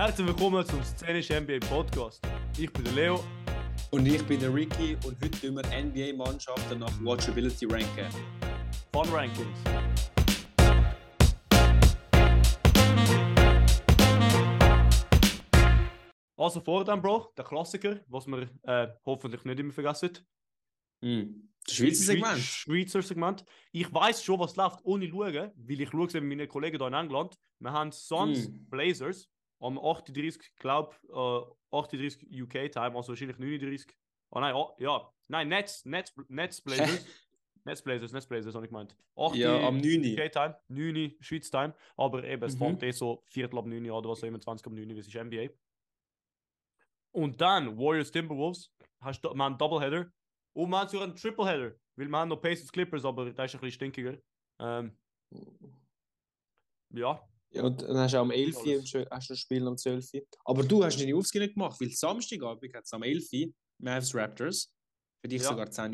Herzlich willkommen zum Szenisch NBA Podcast. Ich bin der Leo. Und ich bin der Ricky und heute tun wir NBA-Mannschaften nach Watchability ranken. Fun Rankings. Also vor dem, Bro, der Klassiker, was wir äh, hoffentlich nicht immer vergessen. Mm. Das Schweizer Segment. Schweizer Segment. Ich weiß schon, was läuft, ohne schauen, weil ich schaue es mit meinen Kollegen hier in England. Wir haben Suns Mm. Blazers am 38, glaube äh, 38 UK Time, also wahrscheinlich 39. Oh nein, oh, ja. Nein, Nets, Nets, Nets Blazers. Nets Blazers, Nets Blazers, habe ich gemeint. 8 Ja, am 9. UK Time, 9 Schweiz Time, aber eben, es Mhm. fängt eh so Viertel ab 9 an oder was auch immer, 20 ab 9, wie es ist NBA. Und dann Warriors Timberwolves, hast du, einen Doubleheader und wir haben sogar einen Tripleheader, weil haben noch Pacers Clippers, aber der ist ein bisschen stinkiger. Ähm, ja, Ja, und dann hast du am 11. Alles. und schon- hast du ein Spiel am 12. Aber du hast deine Aufgabe nicht gemacht, weil Samstagabend hat es am 11. Mavs Raptors. Für dich Ja. sogar 10.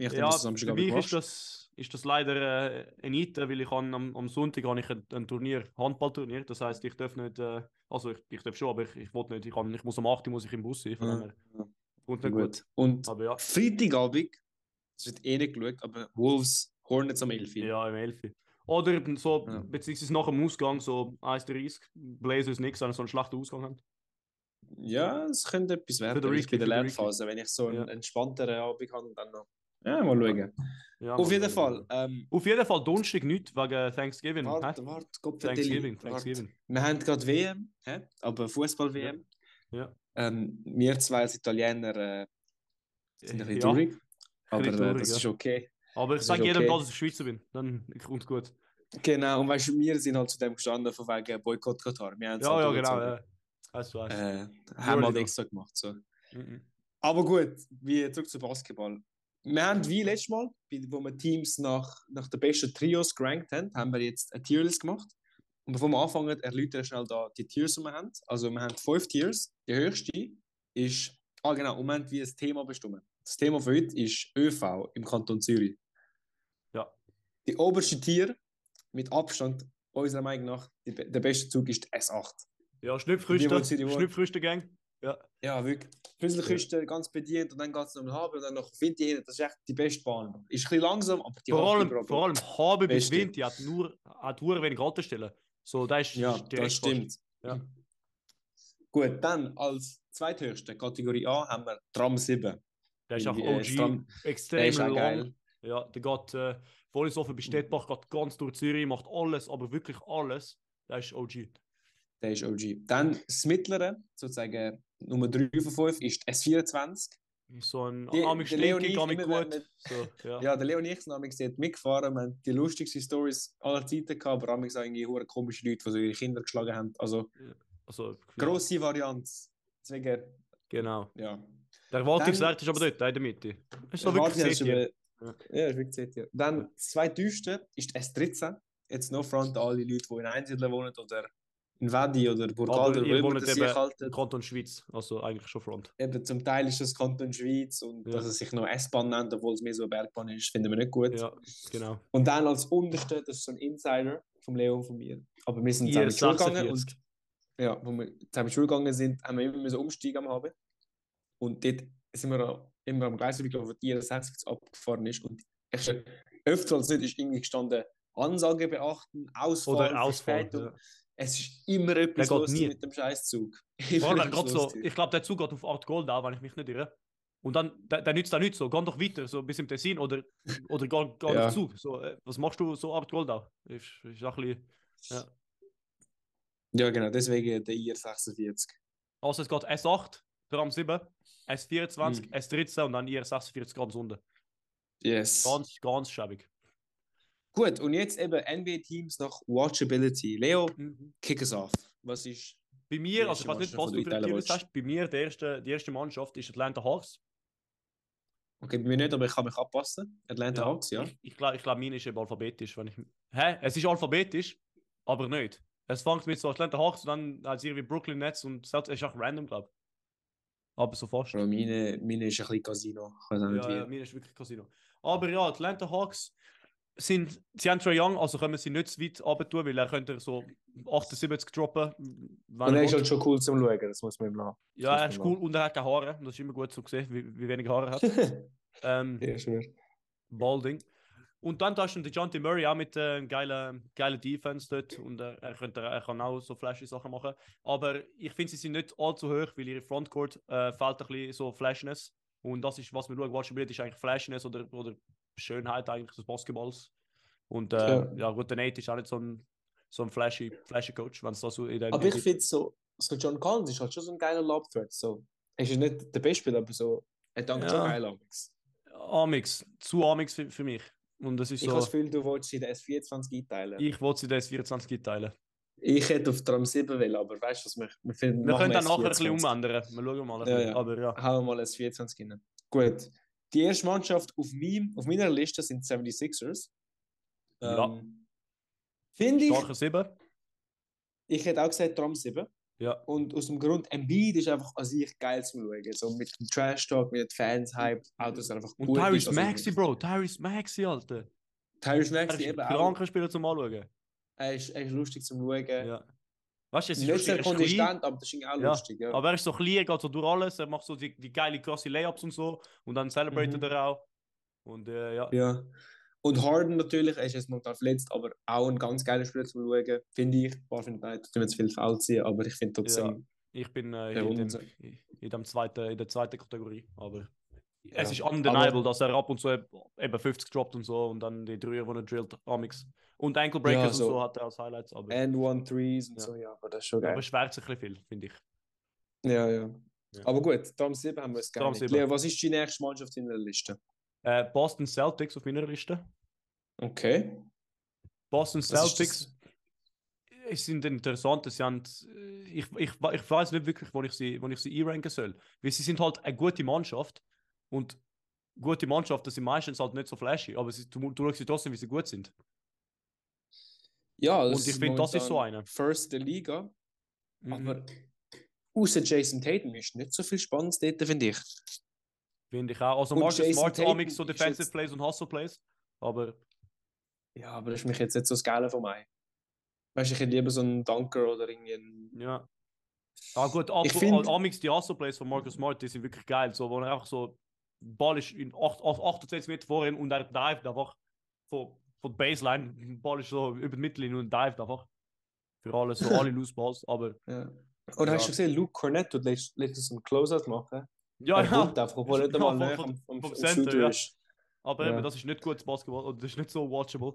Ich ja für mich ist das, ist das leider äh, ein Item, weil ich am, am Sonntag habe ich ein, ein Turnier, Handballturnier, das heißt ich darf nicht, äh, also ich, ich darf schon, aber ich, ich wollte nicht, ich, kann, ich muss am 8 Uhr muss ich im Bus sein, von dem Ja. kommt nicht gut. Gut. Und Aber ja, Freitagabend, das wird eh nicht geschaut, aber Wolves Hornets am 11. ja, im 11. Oder so, Ja. beziehungsweise nach dem Ausgang, so 1,30, Blazers nichts, sondern so einen schlechten Ausgang haben. Ja, es könnte etwas werden. den Ich Ricky, in der für. Lernphase, wenn ich so einen Ja. entspannteren Abend habe dann noch. Ja, mal schauen. Ja, Auf Mann, jeden Fall. Ähm, Auf jeden Fall Donnerstag nicht, wegen Thanksgiving. warte, warte, Gott Thanksgiving, Warte. Thanksgiving. Wir haben gerade WM, hä? aber Fußball-WM. Ja. Ähm, wir zwei als Italiener äh, sind ein bisschen Ja, traurig. Aber äh, das ja. ist okay. Aber ich sage ist jedem, okay. dass ich Schweizer bin. Dann kommt gut. Genau, und weißt du, wir sind halt zu dem gestanden von wegen Boykott Katar. Wir es Ja, halt ja, genau. Ja. Du, weißt Äh, haben Euro halt extra gemacht. So. Mhm. Aber gut, wie zurück zu Basketball. Wir haben wie letztes Mal, wo wir Teams nach, nach den besten Trios gerankt haben, haben wir jetzt eine Tierlist gemacht. Und bevor wir anfangen, erläutern wir schnell da die Tiers, die wir haben. Also wir haben fünf Tiers. Die höchste ist, ah genau, und wir haben wie ein Thema bestimmt. Das Thema für heute ist ÖV im Kanton Zürich. Die oberste Tier, mit Abstand, unserer Meinung nach, die, der beste Zug ist der S8. Ja, die- Schnupfrüste-Gang. Ja. Ja, wirklich. Füsselküste ganz bedient und dann geht es noch um Haben und dann noch Winti hin. Das ist echt die beste Bahn. Ist ein bisschen langsam, aber die Vor allem, vor allem Habe bis. Winti hat nur hat nur wenig Haltestellen. So, das ist Ja, das stimmt. Ja. Gut, dann als zweithöchste Kategorie A haben wir Tram 7. fast. Der ist auch äh, OG. Extrem lang. geil. Ja, der geht voll so bei Stettbach, geht ganz durch Zürich, macht alles, aber wirklich alles. Der ist OG. Der ist OG. Dann das mittlere, sozusagen Nummer 3 von 5, ist S24. So ein amig stinkig, amig gut. mit- So, ja. Ja, der Leo und ich sind dort mitgefahren. Wir haben die lustigsten Stories aller Zeiten gehabt, aber auch irgendwie hure komische Leute, die so ihre Kinder geschlagen haben. Also Also, ja, grosse Varianz. Deswegen, Genau. ja. Der Erwartungswert ist aber dort, in der Mitte. Ist so wirklich Ja, ist wirklich sehr tief. Dann das zweiteuerste ist S13. Jetzt noch front an alle Leute, die in Einsiedeln wohnen oder in Wedi oder Aber Burgalder, wo das sich halten. Kanton Schweiz, also eigentlich schon Front. Eben zum Teil ist das Kanton Schweiz und Ja. dass es sich noch S-Bahn nennt, obwohl es mehr so eine Bergbahn ist, finden wir nicht gut. Ja, genau. Und dann als unterste, das ist so ein Insider vom Leo und von mir. Aber wir sind zusammen Schule gegangen und ja, wo wir zusammen Schule gegangen sind, haben wir immer müssen umsteigen am Abend. Und dort sind wir immer am Gleis gelaufen, wo die 46 abgefahren ist. Und ich, öfter als nicht ist irgendwie gestanden, Ansage beachten, Ausfall, Oder Ausfall. Ja. Es ist immer etwas los nie. mit dem Scheißzug. So, ich glaube, der Zug geht auf 8 Gold auch, wenn ich mich nicht irre. Und dann, der, der nützt da nicht so, geh doch weiter, so bis im Tessin oder, oder geh, geh Ja. auf Zug. So, äh, was machst du so 8 Gold auch? Ist, ist auch ein bisschen, ja. Ja, genau, deswegen der IR46. Also es geht S8, Tram 7, S24, Mhm. S13 und dann IR46 ganz unten. Yes. Ganz, ganz schäbig. Gut, und jetzt eben NBA-Teams nach Watchability. Leo, kick es off. Was ist. Bei mir, Die also ich weiß nicht, was du die für Team hast, bei mir, der erste, die erste Mannschaft ist Atlanta Hawks. Okay, bei mir nicht, aber ich kann mich anpassen. Atlanta Ja. Hawks, ja. Ich, ich glaube, ich glaub, meine ist eben alphabetisch. Wenn ich... Hä? Es ist alphabetisch, aber nicht. Es fängt mit so Atlanta Hawks und dann als irgendwie Brooklyn Nets und. Es ist auch random, glaube ich. Aber so fast. Bro, meine, meine ist ein bisschen Casino. Ja, ja, meine ist wirklich Casino. Aber ja, Atlanta Hawks. sind, sie haben Trae Young, also können sie nicht zu weit runter tun, weil er könnte so 78 droppen. wenn Und er ist halt schon cool zum Schauen, das muss man ihm lassen. ja, er ist cool und er hat keine Haare. Das ist immer gut zu sehen, wie, wie wenig Haare er hat. ähm, ja, schwör. Balding. Und dann da ist der Jonty Murray auch mit äh, geilen, geilen Defense dort und er, er, könnte, er kann auch so flashy Sachen machen. Aber ich finde, sie sind nicht allzu hoch, weil ihre Frontcourt äh, fehlt ein bisschen so Flashiness. Und das ist, was wir schauen, spielt, ist eigentlich Flashiness oder, oder Schönheit eigentlich des Basketballs. Und äh, Ja. ja. gut, der Nate ist auch nicht so ein, so ein flashy, flashy Coach, wenn es da so in der Aber ich finde so, so John Collins ist halt schon so ein geiler Lob-Threat. So. Er ist nicht der Beste, aber so, er dankt Ja. schon geil Amix. Amix, zu Amix für, für mich. Und das ist Ich habe so, das Gefühl, du wolltest in der S24 einteilen. ich wollte sie das 24 teilen. Ich hätte auf Tram 7 will, aber weißt du, was wir, wir, finden, Wir können dann nachher ein S24. bisschen umändern. Wir schauen mal. Ja, bisschen. ja. Aber ja. Hauen wir mal ein 24 rein. Gut. Die erste Mannschaft auf, meinem, auf meiner Liste sind die 76ers. Ja. Ähm, Finde ich, Starke 7. ich hätte auch gesagt Tram 7. Ja. Und aus dem Grund, Embiid ist einfach an sich geil zum Schauen. So mit dem Trash-Talk, mit den Fans, Hype, Autos einfach Und gut ist. Tyrese Also, Maxi, Bro. Tyrese Maxi, Alter. Tyrese Maxi eben auch. kranker Spieler zum Anschauen. Er ist, er ist lustig zum Schauen. Ja. Weißt du, es ist Nicht er klein, konsistent, aber das ist auch Ja, lustig. Ja. aber er ist so klein, er geht so durch alles. Er macht so die, die geile, krasse Layups und so. Und dann celebratet Mhm. er auch. Und äh, ja. Ja. Und Harden natürlich, er ist jetzt momentan verletzt, aber auch ein ganz geiler Spieler zum Schauen, finde ich. Wahrscheinlich nicht, tun wir zu viel faul ziehen, aber ich finde trotzdem. Ich bin äh, Der in, dem, in, dem zweiten, in der zweiten Kategorie. Aber Ja. es ist undeniable, Aber- dass er ab und zu eb- eben 50 droppt und so. Und dann die Dreier, die er drillt, Amix. Und Ankle Breakers Ja, und so. so hat er als Highlights. Aber, And One Threes und Ja. so, ja, aber das ist schon aber geil. es schwert sich ein bisschen viel, finde ich. Ja, ja. Ja. Aber gut, Tram 7 haben wir es gerne. 7. Leo, was ist die nächste Mannschaft in der Liste? Äh, Boston Celtics auf meiner Liste. Okay. Boston ist Celtics es sind interessant. Sie haben, äh, ich, ich, ich weiß nicht wirklich, wo ich sie, wo ich sie einranken soll. Weil sie sind halt eine gute Mannschaft. Und gute Mannschaften sind meistens halt nicht so flashy. Aber sie, du, du sie trotzdem, wie sie gut sind. Ja, Und das ich finde, das ist so eine. First der Liga, Mhm. aber außer Jason Tatum ist nicht so viel Spannendes dort, finde ich. Finde ich auch. Also Und Marcus Smart Amix so ist Defensive Plays und Hustle Plays. Aber Ja, aber das ist mich jetzt nicht so das Geile von mir. Weißt du, ich hätte lieber so einen Dunker oder irgendwie einen. ja. Ah gut, ab, Ich find- Amix die Hustle Plays von Marcus Smart, die sind wirklich geil. So, wo er einfach so, Ball ist in 8, 28 Meter vorhin und er dived einfach von, von der Baseline. Ball ist so über die Mittellinie und dived einfach. Für alle, so alle Loose Balls. Aber Ja. Oder hast Ja. du gesehen, Luke Cornett tut letztens einen Closeout machen? ja, er ja. einfach, obwohl er nicht Ja, einmal am, vom am Center, ja. ist. Aber Ja. eben, das ist nicht gutes Basketball oder das ist nicht so watchable.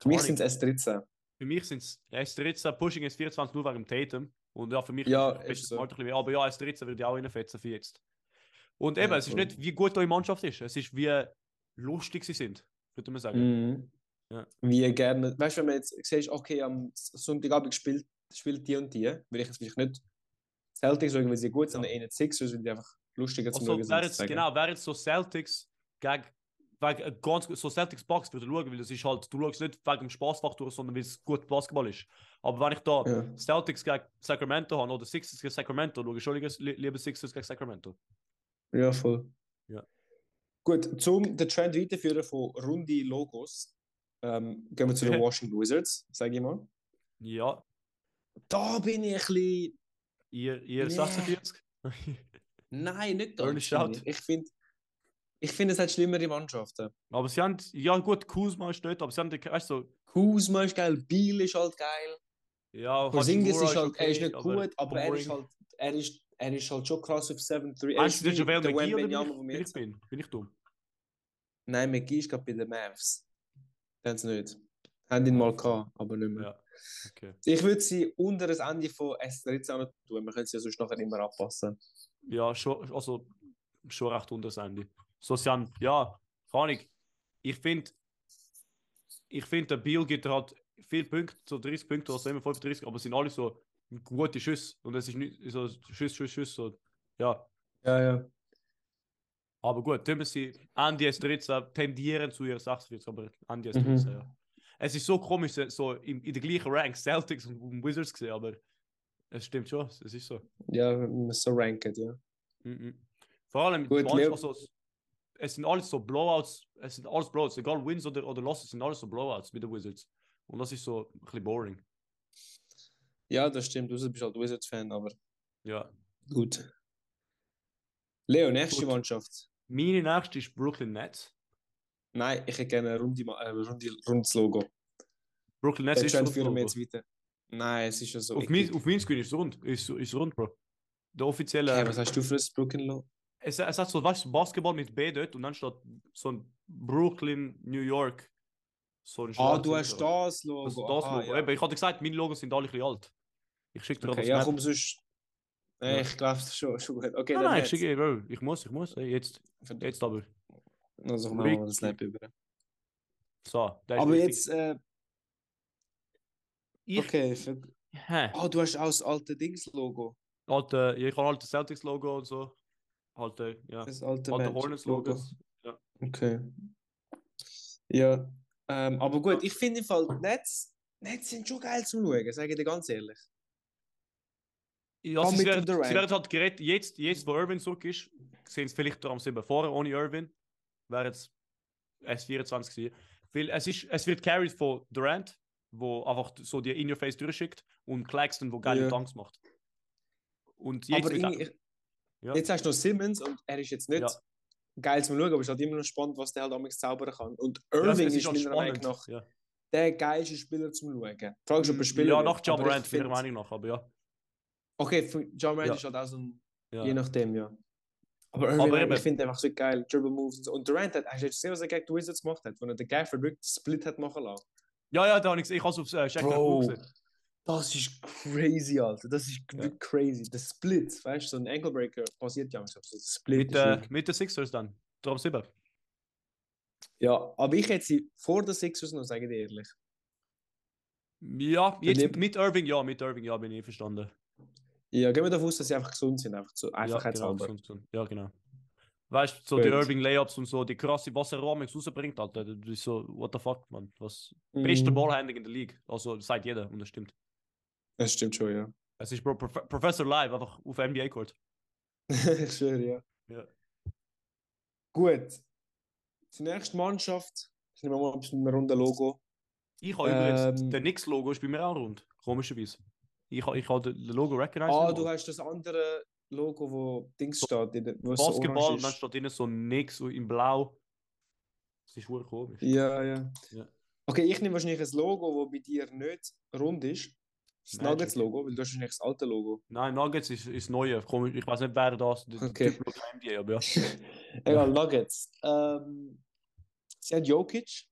Für mich sind es S13. Für mich sind es S13, Pushing ist 24 nur wegen dem Tatum. Und ja, für mich Ja, ist es so. Ein bisschen. Aber ja, S13 würde ich auch reinfetzen für jetzt. Und eben, Ja, es ist voll. nicht, wie gut eure Mannschaft ist. Es ist, wie lustig sie sind, würde man sagen. Mhm. Ja. Wie gerne. Weißt du, wenn man jetzt siehst, okay, am Sonntagabend spielt, spielt die und die, würde ich jetzt vielleicht nicht Celtics sagen, weil sie gut sind, Ja. sondern eher Sixers, weil die einfach lustiger wäre jetzt, sozusagen. genau, wäre jetzt so Celtics gegen, wegen äh, ganz so Celtics Bucks würde schauen, weil das ist halt, du schaust nicht wegen dem Spaßfaktor, sondern weil es gut Basketball ist. Aber wenn ich da Ja. Celtics gegen Sacramento habe oder Sixers gegen Sacramento, schaue ich schon lieber- li- lieber Sixers gegen Sacramento. Ja, voll. Ja. Gut, zum den Trend weiterführen von runde Logos, ähm, gehen wir zu den. Washington Wizards, sage ich mal. Ja, Da bin ich ein bisschen. ihr, ihr Nee. 46? Nein, nicht Early ganz. Shout. Ich finde, ich finde, es hat schlimmere Mannschaften. aber sie haben, ja gut, Kuzma ist dort, aber sie haben, weißt du, so, Kuzma ist geil, Biel ist halt geil. ja, Porzingis Hachimura ist halt, er ist okay, nicht gut, aber er ist boring. halt, er ist, er ist halt schon krass auf 7-3. Er Meinst ist du, der der McGee oder Wembanyama, bin ich, bin ich bin? Ich dumm? Nein, McGee ist gerade bei den Mavs. Sie nicht. Haben ihn mal gehabt, aber nicht mehr. Ja, okay. Ich würde sie unter das Ende von S13 auch noch tun. Wir können sie ja sonst nachher immer anpassen. Ja, schon, also, schon recht unter das Ende. So, sie haben, ja, keine. Ich finde, ich finde, der Biel gibt halt viele Punkte, so 30 Punkte oder so, immer 35, aber es sind alle so gute Schüsse. Und es ist nicht so Schuss, Schuss, Schuss, so, ja. Ja, ja. Aber gut, wir sie Ende S13 tendieren zu ihr 46, aber Ende Mhm. S13, ja. Es ist so komisch, so in, in der gleichen Rank Celtics und Wizards gesehen, aber es stimmt schon, es ist so. Ja, so ranked, ja. Mhm. Vor allem, Gut, also, es sind alles so Blowouts, es sind alles Blowouts, egal Wins oder, oder Losses, sind alles so Blowouts mit den Wizards. Und das ist so ein bisschen boring. Ja, das stimmt. Du bist halt Wizards-Fan, aber Ja. gut. Leo, nächste Gut. Mannschaft. Meine nächste ist Brooklyn Nets. Nein, ich hätte gerne ein äh, runde, rundes Logo. Brooklyn Nets ist wir Logo. jetzt weiter. Nein, es ist ja so. Auf, eklig. mein, auf mein Screen ist es rund. Ist, ist rund, Bro. Der offizielle. Okay, was hast du für ein Brooklyn Logo? es, es hat so, weißt du, Basketball mit B dort und dann steht so ein Brooklyn, New York. So ein Ah, du hast das Logo. Das, das Aha, Logo. ja. Eben, ich hatte gesagt, meine Logos sind alle ein bisschen alt. Ich schicke dir Okay, okay, ja, das komm, sonst. Nee, Ja. ich glaube, das schon, schon gut. Okay, Nein, dann nein, ich schicke, Bro. Ich muss, ich muss. Jetzt, jetzt aber. Also machen wir mal das Snap über. So, Aber jetzt, äh, Ich, okay. Für... hä? Ah, du hast auch das alte Dings-Logo. Alte, ja, ich habe alte Celtics-Logo und so. Alte, ja. Das alte, Alte Magic Hornets-Logos. Ja. Okay. Ja, ähm, aber gut, ich finde im Fall, Netz, Netz sind schon geil zum Schauen, sage ich dir ganz ehrlich. Ja, sie, werden, sie werden halt geredet, jetzt, jetzt wo Irvin zurück ist, sehen es vielleicht am 7 vorher ohne Irvin, wäre jetzt S24 gewesen. Weil es, ist, es wird carried von Durant, wo einfach so die in your face durchschickt und Claxton, wo geile Ja. Dunks macht. Und jetzt aber ich, Ja. jetzt hast du noch Simmons und er ist jetzt nicht Ja. geil zum Schauen, aber es ist halt immer noch spannend, was der halt damals zaubern kann. Und ja, Irving es ist, meiner Meinung nach Ja. der geilste Spieler zum Schauen. Fragst du, ob er Spieler ja, nach John Morant, meiner Meinung nach, aber ja. Okay, John Morant Ja. ist halt auch so ein, ja. je nachdem, ja. Aber Irving, Aber ich finde einfach so geil, Dribble Moves und so. Und Durant hat, hast du jetzt gesehen, was er gegen die Wizards gemacht hat, wo er den Gafford wirklich Split hat machen lassen? Ja, ja, da habe ich gesehen, ich habe es auf äh, Bro. gesehen. Das ist crazy, Alter. Das ist Ja. crazy. Der Split, weißt du, so ein Ankle Breaker passiert ja manchmal. So Split Mit, äh, mit den Sixers dann. Darum 7. Ja, aber ich hätte sie vor den Sixers noch, sage ich dir ehrlich. Ja, jetzt mit Irving, ja, mit Irving, ja, bin ich verstanden. Ja, gehen wir davon aus, dass sie einfach gesund sind. Einfach so ja, einfachheitshalber. genau, gesund, gesund. Ja, genau. Weißt du, so die Gut. Irving Layups und so, die krasse, was er Ramix rausbringt, Alter. Das ist so, what the fuck, man. Was. Mhm. Beste Ballhandling in der League. Also, sagt jeder, und das stimmt. Das stimmt schon, ja. Es ist Bro, Prof Professor Live, einfach auf NBA-Court. ich schwöre, ja. Ja. Gut. Die nächste Mannschaft. Ich nehme mal ein bisschen ein rundes Logo. Ich habe übrigens, Ähm. der Knicks-Logo ist bei mir auch rund. Komischerweise. Ich habe ich ha das Logo recognized. Ah, du hast das andere Logo, wo Dings steht. in Wo Basketball und dann ist. steht drinnen so Knicks so in Blau. Das ist wohl komisch. Ja, ja, Ja. Okay, ich nehme wahrscheinlich ein Logo, das bei dir nicht rund ist. Das. Nuggets-Logo, weil du hast wahrscheinlich das alte Logo. Nein, Nuggets ist, ist neu. Komisch. Ich weiß nicht, wer das der Okay. Typ NBA, aber ja. Egal, Nuggets. Ähm, sie haben Jokic,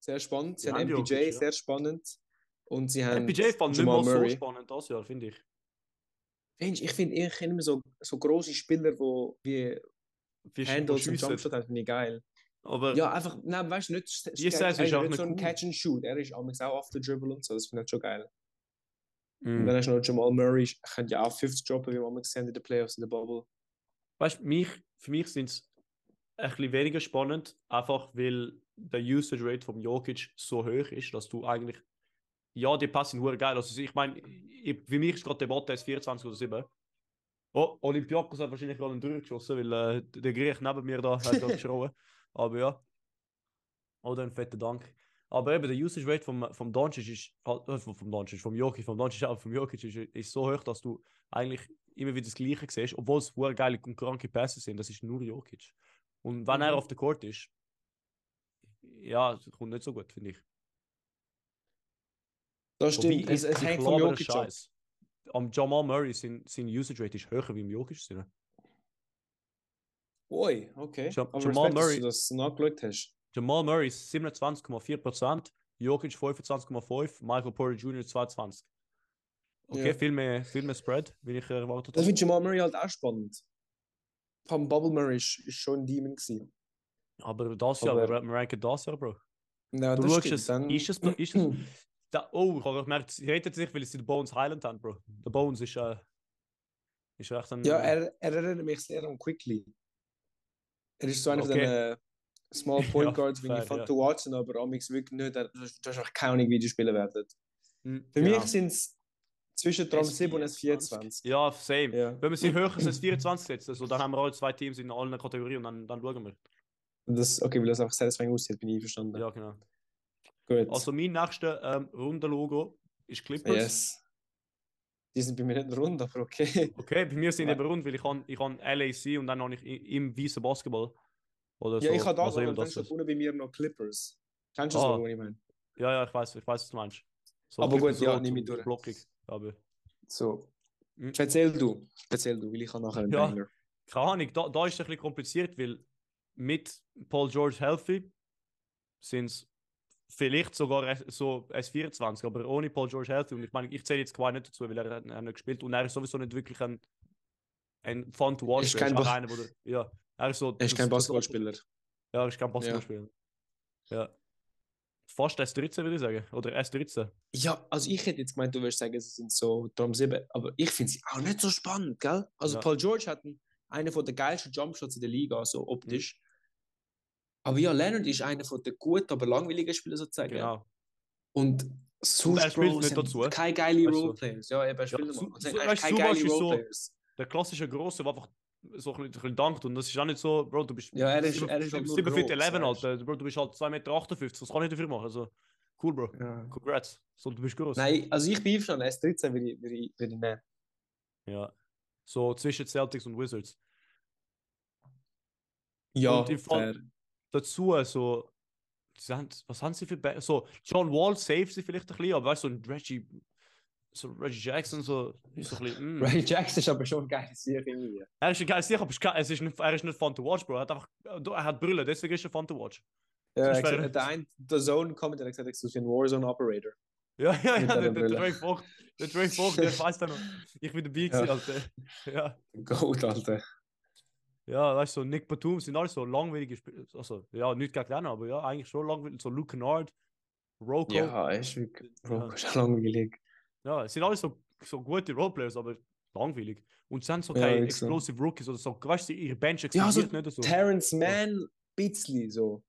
sehr spannend. Sie Sie haben haben MPJ, Jokic, ja. sehr spannend. Und sie haben MPJ fand nicht mal so spannend das Jahr, finde ich. Ich finde ich immer so, so große Spieler, die wie Handles und. Jumpshot haben, finde ich geil. Aber Ja, einfach, nein, weißt du, nicht, Die Saison ist auch nicht so ein cool. Catch and Shoot. Er ist auch off the dribble und so, das finde ich schon geil. Mm. Und dann hast du noch Jamal Murray, könnte ja auch 50 droppen, wie wir amigs sehen in den Playoffs, in der Bubble. weißt du, mich, für mich sind es ein bisschen weniger spannend, einfach weil der Usage Rate vom Jokic so hoch ist, dass du eigentlich. Ja, die passen hure geil. Also ich meine, für mich ist gerade Debatte ist 24 oder 7. Oh, Olympiakos hat wahrscheinlich gerade einen durchgeschossen, weil äh, der Griech neben mir da hat geschrien. Aber ja. Oder ein fetter Dank. Aber eben der Usage Rate vom, vom Doncic ist, halt- äh, vom, Doncic, vom Jokic, vom Doncic auch vom Jokic ist, ist so hoch, dass du eigentlich immer wieder das Gleiche siehst, obwohl es hure geile und kranke Pässe sind. Das ist nur Jokic. Und wenn er Mhm. auf der Court ist, ja, kommt nicht so gut, finde ich. Das stimmt, Wobei, es, es hängt vom Jokic ab. Am Jamal Murray sein, sein Usage Rate ist höher wie im Jokic. Sein. Ui, okay. Ja- Aber Jamal Respekt, dass Murray- du das nachgeschaut hast. Jamal Murray ist 27,4%, Jokic 25,5%, Michael Porter Jr. 22%. Okay, Ja. viel, mehr, viel mehr Spread, wie ich erwartet Das habe. finde ich Jamal Murray halt auch spannend. Allem Bubble Murray ist, ist schon ein Demon gewesen. Aber das Jahr, wir ranken das Jahr, Bro. Ja, Du das schaust stimmt, es, dann- ist es, ist es, da, oh, ich habe gemerkt, sie redet sich, weil sie den Bones Highland haben, Bro. Der Bones ist, äh, ist recht ein... Ja, er, er erinnert mich sehr an Quickly. Er ist so einer von Okay. den äh, Small Point Ja, Guards, wie fair, ich fand ja. zu watchen, aber Amix wirklich nicht. Er- Du hast einfach keine Ahnung, wie die spielen werden. Hm, Für genau. mich sind es zwischen Tram 7 und S24. Ja, same. Ja. Wenn wir sie höher als 24 setzen, also, dann haben wir alle zwei Teams in allen Kategorien und dann, dann schauen wir. Das, okay, weil das einfach satisfying aussieht, bin ich einverstanden. Ja, genau. Gut. Also mein nächstes ähm, Rundenlogo ist Clippers. yes. Die sind bei mir nicht rund, aber okay. Okay, bei mir sind die Ja. eben rund, weil ich habe ich han LAC und dann habe ich im weißen Basketball. Oder Ja, so, ich habe aber dann das steht ist. unten bei mir noch Clippers. Kennst du das Ah. Logo, was ich meine? Ja, ja, ich weiß, ich weiß, was du meinst. So Aber gut, ja, nehme ich durch. Blockig. Aber So. Mhm. Erzähl du. Erzähl du, weil ich habe nachher einen Ja. Banger. keine Ahnung, da, da ist es ein bisschen kompliziert, weil mit Paul George healthy sind es vielleicht sogar so S24, aber ohne Paul George healthy. Und ich meine, ich zähle jetzt Kawhi nicht dazu, weil er, hat- er hat nicht gespielt und er ist sowieso nicht wirklich ein, ein Fun to watch. Ist Er kein Bas- einer, der, ja, er ist so. Er ist kein Basketballspieler. Ja, er ist kein Basketballspieler. Ja. Fast S13, würde ich sagen. Oder S13. Ja, also ich hätte jetzt gemeint, du würdest sagen, sie sind so Drum 7, aber ich finde sie auch nicht so spannend, gell? Also Ja. Paul George hat einen, einen von der geilsten Jumpshots in der Liga, so optisch. Mhm. Aber ja, Leonard ist einer von der guten, aber langweiligen Spieler sozusagen. Genau. Und er spielt Bro, sind dazu. keine geile Weißt du? Roleplayers. Ja, eben, er spielt Ja, weißt keine geile ist so-. Der klassische Grosse, der einfach so ein bisschen, dankt. Und das ist auch nicht so, Bro, du bist. Ja, er ist- sieben- er ist halt nur 7 Feet groß, 11, weißt du. Alter. Bro, du bist halt 2,58 Meter. Was kann ich dafür machen? Also, cool, Bro. Ja. Congrats. So, du bist groß. Nein, also ich bin einverstanden, S13 würde ich, würde ich, würde ich nehmen. Ja. So zwischen Celtics und Wizards. Ja, Und. Dazu, so. Sie haben, was haben sie für. Ba so, John Wall saved sie vielleicht ein bisschen, aber weißt du, so ein Reggie. So Reggie Jackson, so. Ist so ein bisschen. mm. Ray Jackson ist aber schon ein geiles Sieg irgendwie. Er ist ein geiles Sicher, aber es ist nicht, er ist nicht fun to watch, Bro. Er hat einfach. Er hat Brille, deswegen ist er fun to watch. Ja, wäre- gesagt, der eine, der Zone Comment, der hat gesagt, ich bin ein Warzone Operator. Ja, ja, ja, der, der. Drake Vogt, der Drake Vogt, der weiß da noch. Ich bin dabei gewesen, Ja. Alter. Ja, Goat, Alter. Ja, weißt du, so Nick Batum sind alles so langweilige Spieler. Also, ja, nicht gegen den, aber ja, eigentlich schon langweilig. So Luke Kennard, Rocco. Ja. Ja, ist wirklich. Bro, Ja. langweilig. es sind alles so, so gute Roleplayers, aber langweilig. Und sie haben so Ja, keine so. Explosive Rookies oder so. Weißt du, ihre Bench Ja, so explodiert nicht so. Terrence Mann, bisschen so.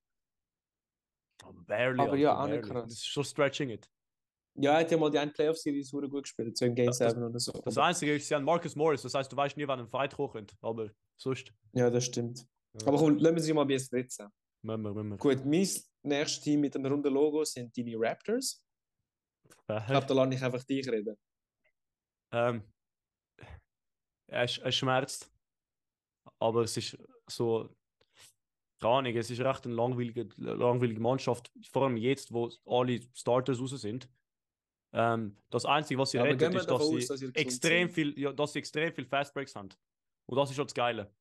Aber barely. Aber ja, auch nicht barely. krass. Das ist schon stretching it. Ja, er hat ja mal die eine Playoff-Series super gut gespielt, so im Game Ja, das- 7 oder so. Das Einzige ist, sie haben Marcus Morris, das heißt, du weißt nie, wann ein Fight hochkommt. Aber sonst. ja, das stimmt. Ja. Aber komm, lassen wir sie mal bei S13. Müssen wir, müssen wir. Gut, mein nächstes Team mit dem runden Logo sind deine Raptors. Ich glaube, da lasse ich einfach dich reden. Ähm, es, es schmerzt. Aber es ist so. Keine Ahnung, es ist recht eine langweilige, langweilige Mannschaft. Vor allem jetzt, wo alle Starters raus sind. Ähm, das Einzige, was sie Ja, rettet, ist, dass sie, aus, dass sie extrem sind. viel, ja, dass sie extrem viel Fast Breaks haben. Und das ist schon das Geile.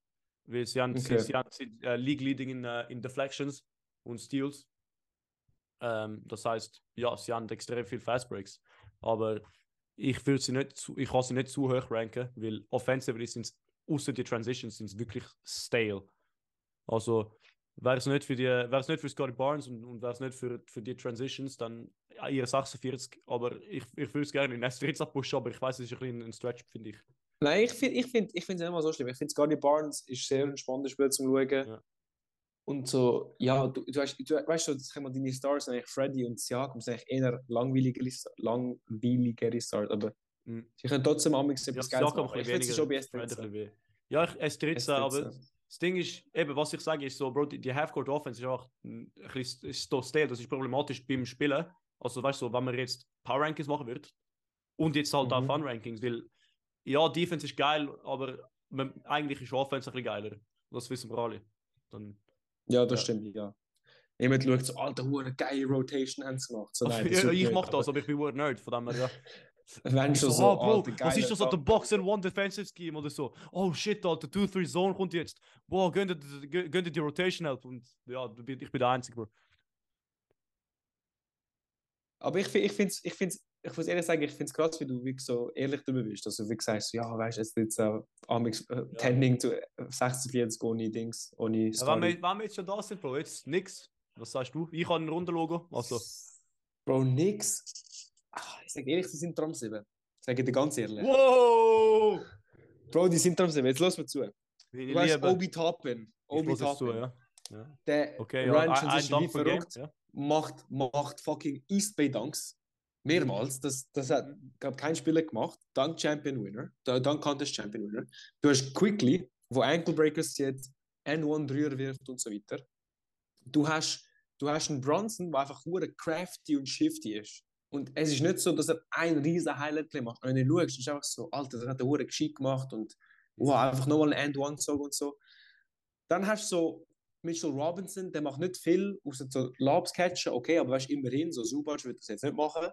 Weil sie haben, Okay. sie, sie haben sie, äh, League Leading in, äh, in Deflections und Steals. Ähm, das heißt, ja, sie haben extrem viel Fast Breaks. Aber ich würde sie nicht zu, ich kann sie nicht zu hoch ranken, weil offensively sind es, außer die Transitions, sind wirklich stale. Also, wäre es nicht für die, wäre es nicht für Scotty Barnes und, und wäre es nicht für, für die Transitions, dann ihr 46, aber ich, ich würde es gerne in S13 pushen, aber ich weiß, es ist ein bisschen ein Stretch, finde ich. Nein, ich finde ich find, ich find es nicht mal so schlimm. Ich finde, Scotty Barnes ist sehr ein spannendes Spiel zum Schauen. Ja. Und so, ja, du, du, weißt, du weißt schon, das mal deine Stars sind eigentlich Freddy und Siakam sind eigentlich eher langweiligere, langweiligere Stars, aber Mhm. sie können trotzdem am etwas Ja, Geiles machen. Ich finde es schon bei weniger, Fred ein S13. bisschen weh. Ja, ich, S13, aber das Ding ist, eben, was ich sage, ist so, Bro, die, die Half-Court-Offense ist einfach ein bisschen das ist problematisch beim Spielen. Also, weißt du, wenn man jetzt Power-Rankings machen wird und jetzt halt auch Mhm. Fun-Rankings, weil, ja, Defense ist geil, aber man, eigentlich ist Offense ein bisschen geiler. Das wissen wir alle. Dann, Ja, das Ja. stimmt, ja. Jemand schaut so, alter, hure geile Rotation haben sie gemacht. So, nein, ja, ich mach das, aber ich bin ein Nerd, von dem her, ja. Wenn schon so, ah, Bro, alter, was geiler ist das der. Box and One Defensive Scheme oder so? Oh shit, Alter, 2-3 Zone kommt jetzt. Boah, gönnt ihr die Rotation help? Und ja, ich bin der Einzige, Bro. Aber ich, ich finde es, ich find's, ich muss ehrlich sagen, ich finde es krass, wie du wirklich so ehrlich darüber bist. Also, wie gesagt, so, ja, weißt du, jetzt jetzt äh, Amix, äh, Tending zu äh, 46 ohne Dings, ohne Ja, wenn, wir, wenn wir jetzt schon da sind, Bro, jetzt nix. Was sagst du? Ich habe ein Rundenlogo. Also, Bro, nix. Ah, ich sage ehrlich, sie sind Tram 7. Sage dir ganz ehrlich. wow! Bro, die sind Tram 7. Jetzt lass mir zu. Wie Du ich weißt. Obi Toppin. ich Obi zu, Toppin. ja. Ja. Der Okay, ja, ein, ein Transition wie Dank Game. verrückt. Ja. macht, macht fucking East Bay Dunks. Mehrmals. Das, das hat glaub, kein Spieler gemacht. Dunk Champion Winner. Da- Dunk Contest Champion Winner. Du hast Quickly, wo Ankle Breakers zieht, N1 Dreier wirft und so weiter. du hast, du hast einen Bronson, der einfach hure crafty und shifty ist. Und es ist nicht so, dass er ein riesen Highlight macht. Wenn du schaust, ist es einfach so, Alter, der hat er hure geschickt gemacht und wow, einfach nochmal ein End-One-Song und so. Dann hast du so Mitchell Robinson, der macht nicht viel, außer so Lobs catchen, okay, aber weißt immerhin, so Subac wird das jetzt nicht machen.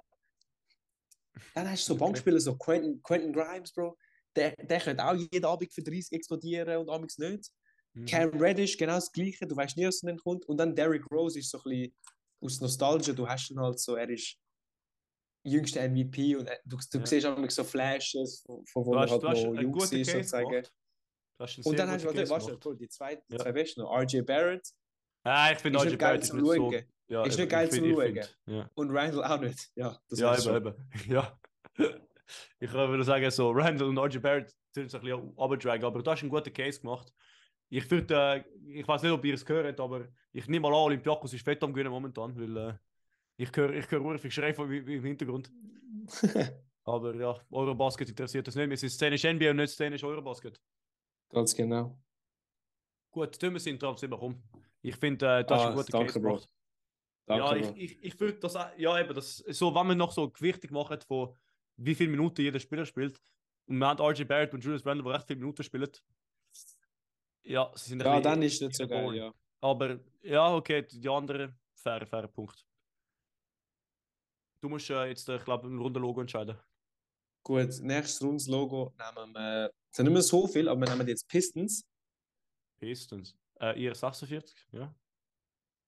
Dann hast du so Okay. Bankspieler, so Quentin, Quentin Grimes, Bro. Der, der könnte auch jeden Abend für 30 explodieren und amigs nicht. Mhm. Cam Reddish, genau das Gleiche. Du weißt nie, was dann kommt. Und dann Derrick Rose ist so ein bisschen aus Nostalgie. Du hast ihn halt so, er ist jüngster MVP und er, du, du Ja. siehst auch so Flashes, von, von wo Du er halt noch jung ist, sozusagen. gemacht. Und dann hast du, warte, warte. Bro, die zwei, die Ja. zwei besten noch. RJ Barrett Ah, ich finde ist RJ Barrett ist nicht so... Ja, Ist nicht geil zum Schauen. Ja. Und Randall auch nicht. Ja, das ja, eben, eben. Ja. ich würde sagen, so Randall und RJ Barrett sind so ein bisschen runterdragen, aber du hast einen guten Case gemacht. Ich würde, äh, ich weiß nicht, ob ihr es gehört, aber ich nehme mal an, Olympiakos ist fett am Gewinnen momentan, weil äh, ich höre ich höre ungefähr Schrei im Hintergrund. Aber ja, Eurobasket interessiert das nicht. Wir sind szenisch NBA und nicht szenisch Eurobasket. Ganz genau. Gut, tun wir sind trotzdem rum. Ich finde, äh, das ist Ah, ein guter danke, Case Bro. Danke, ja, Bro. ich, ich, ich würde das, ja eben, das, so, wenn wir noch so gewichtig machen von wie viele Minuten jeder Spieler spielt, und wir haben RJ Barrett und Julius Randle, die recht viele Minuten spielen, ja, sie sind ein Ja, dann ist es nicht so geil, ja. Aber ja, okay, die anderen, fairer, fairer Punkt. Du musst äh, jetzt, äh, ich glaube, ein runder Logo entscheiden. Gut, nächstes rundes Logo nehmen wir. Es sind nicht mehr so viel, aber wir nehmen jetzt Pistons. Pistons. Äh, ihr 46, ja.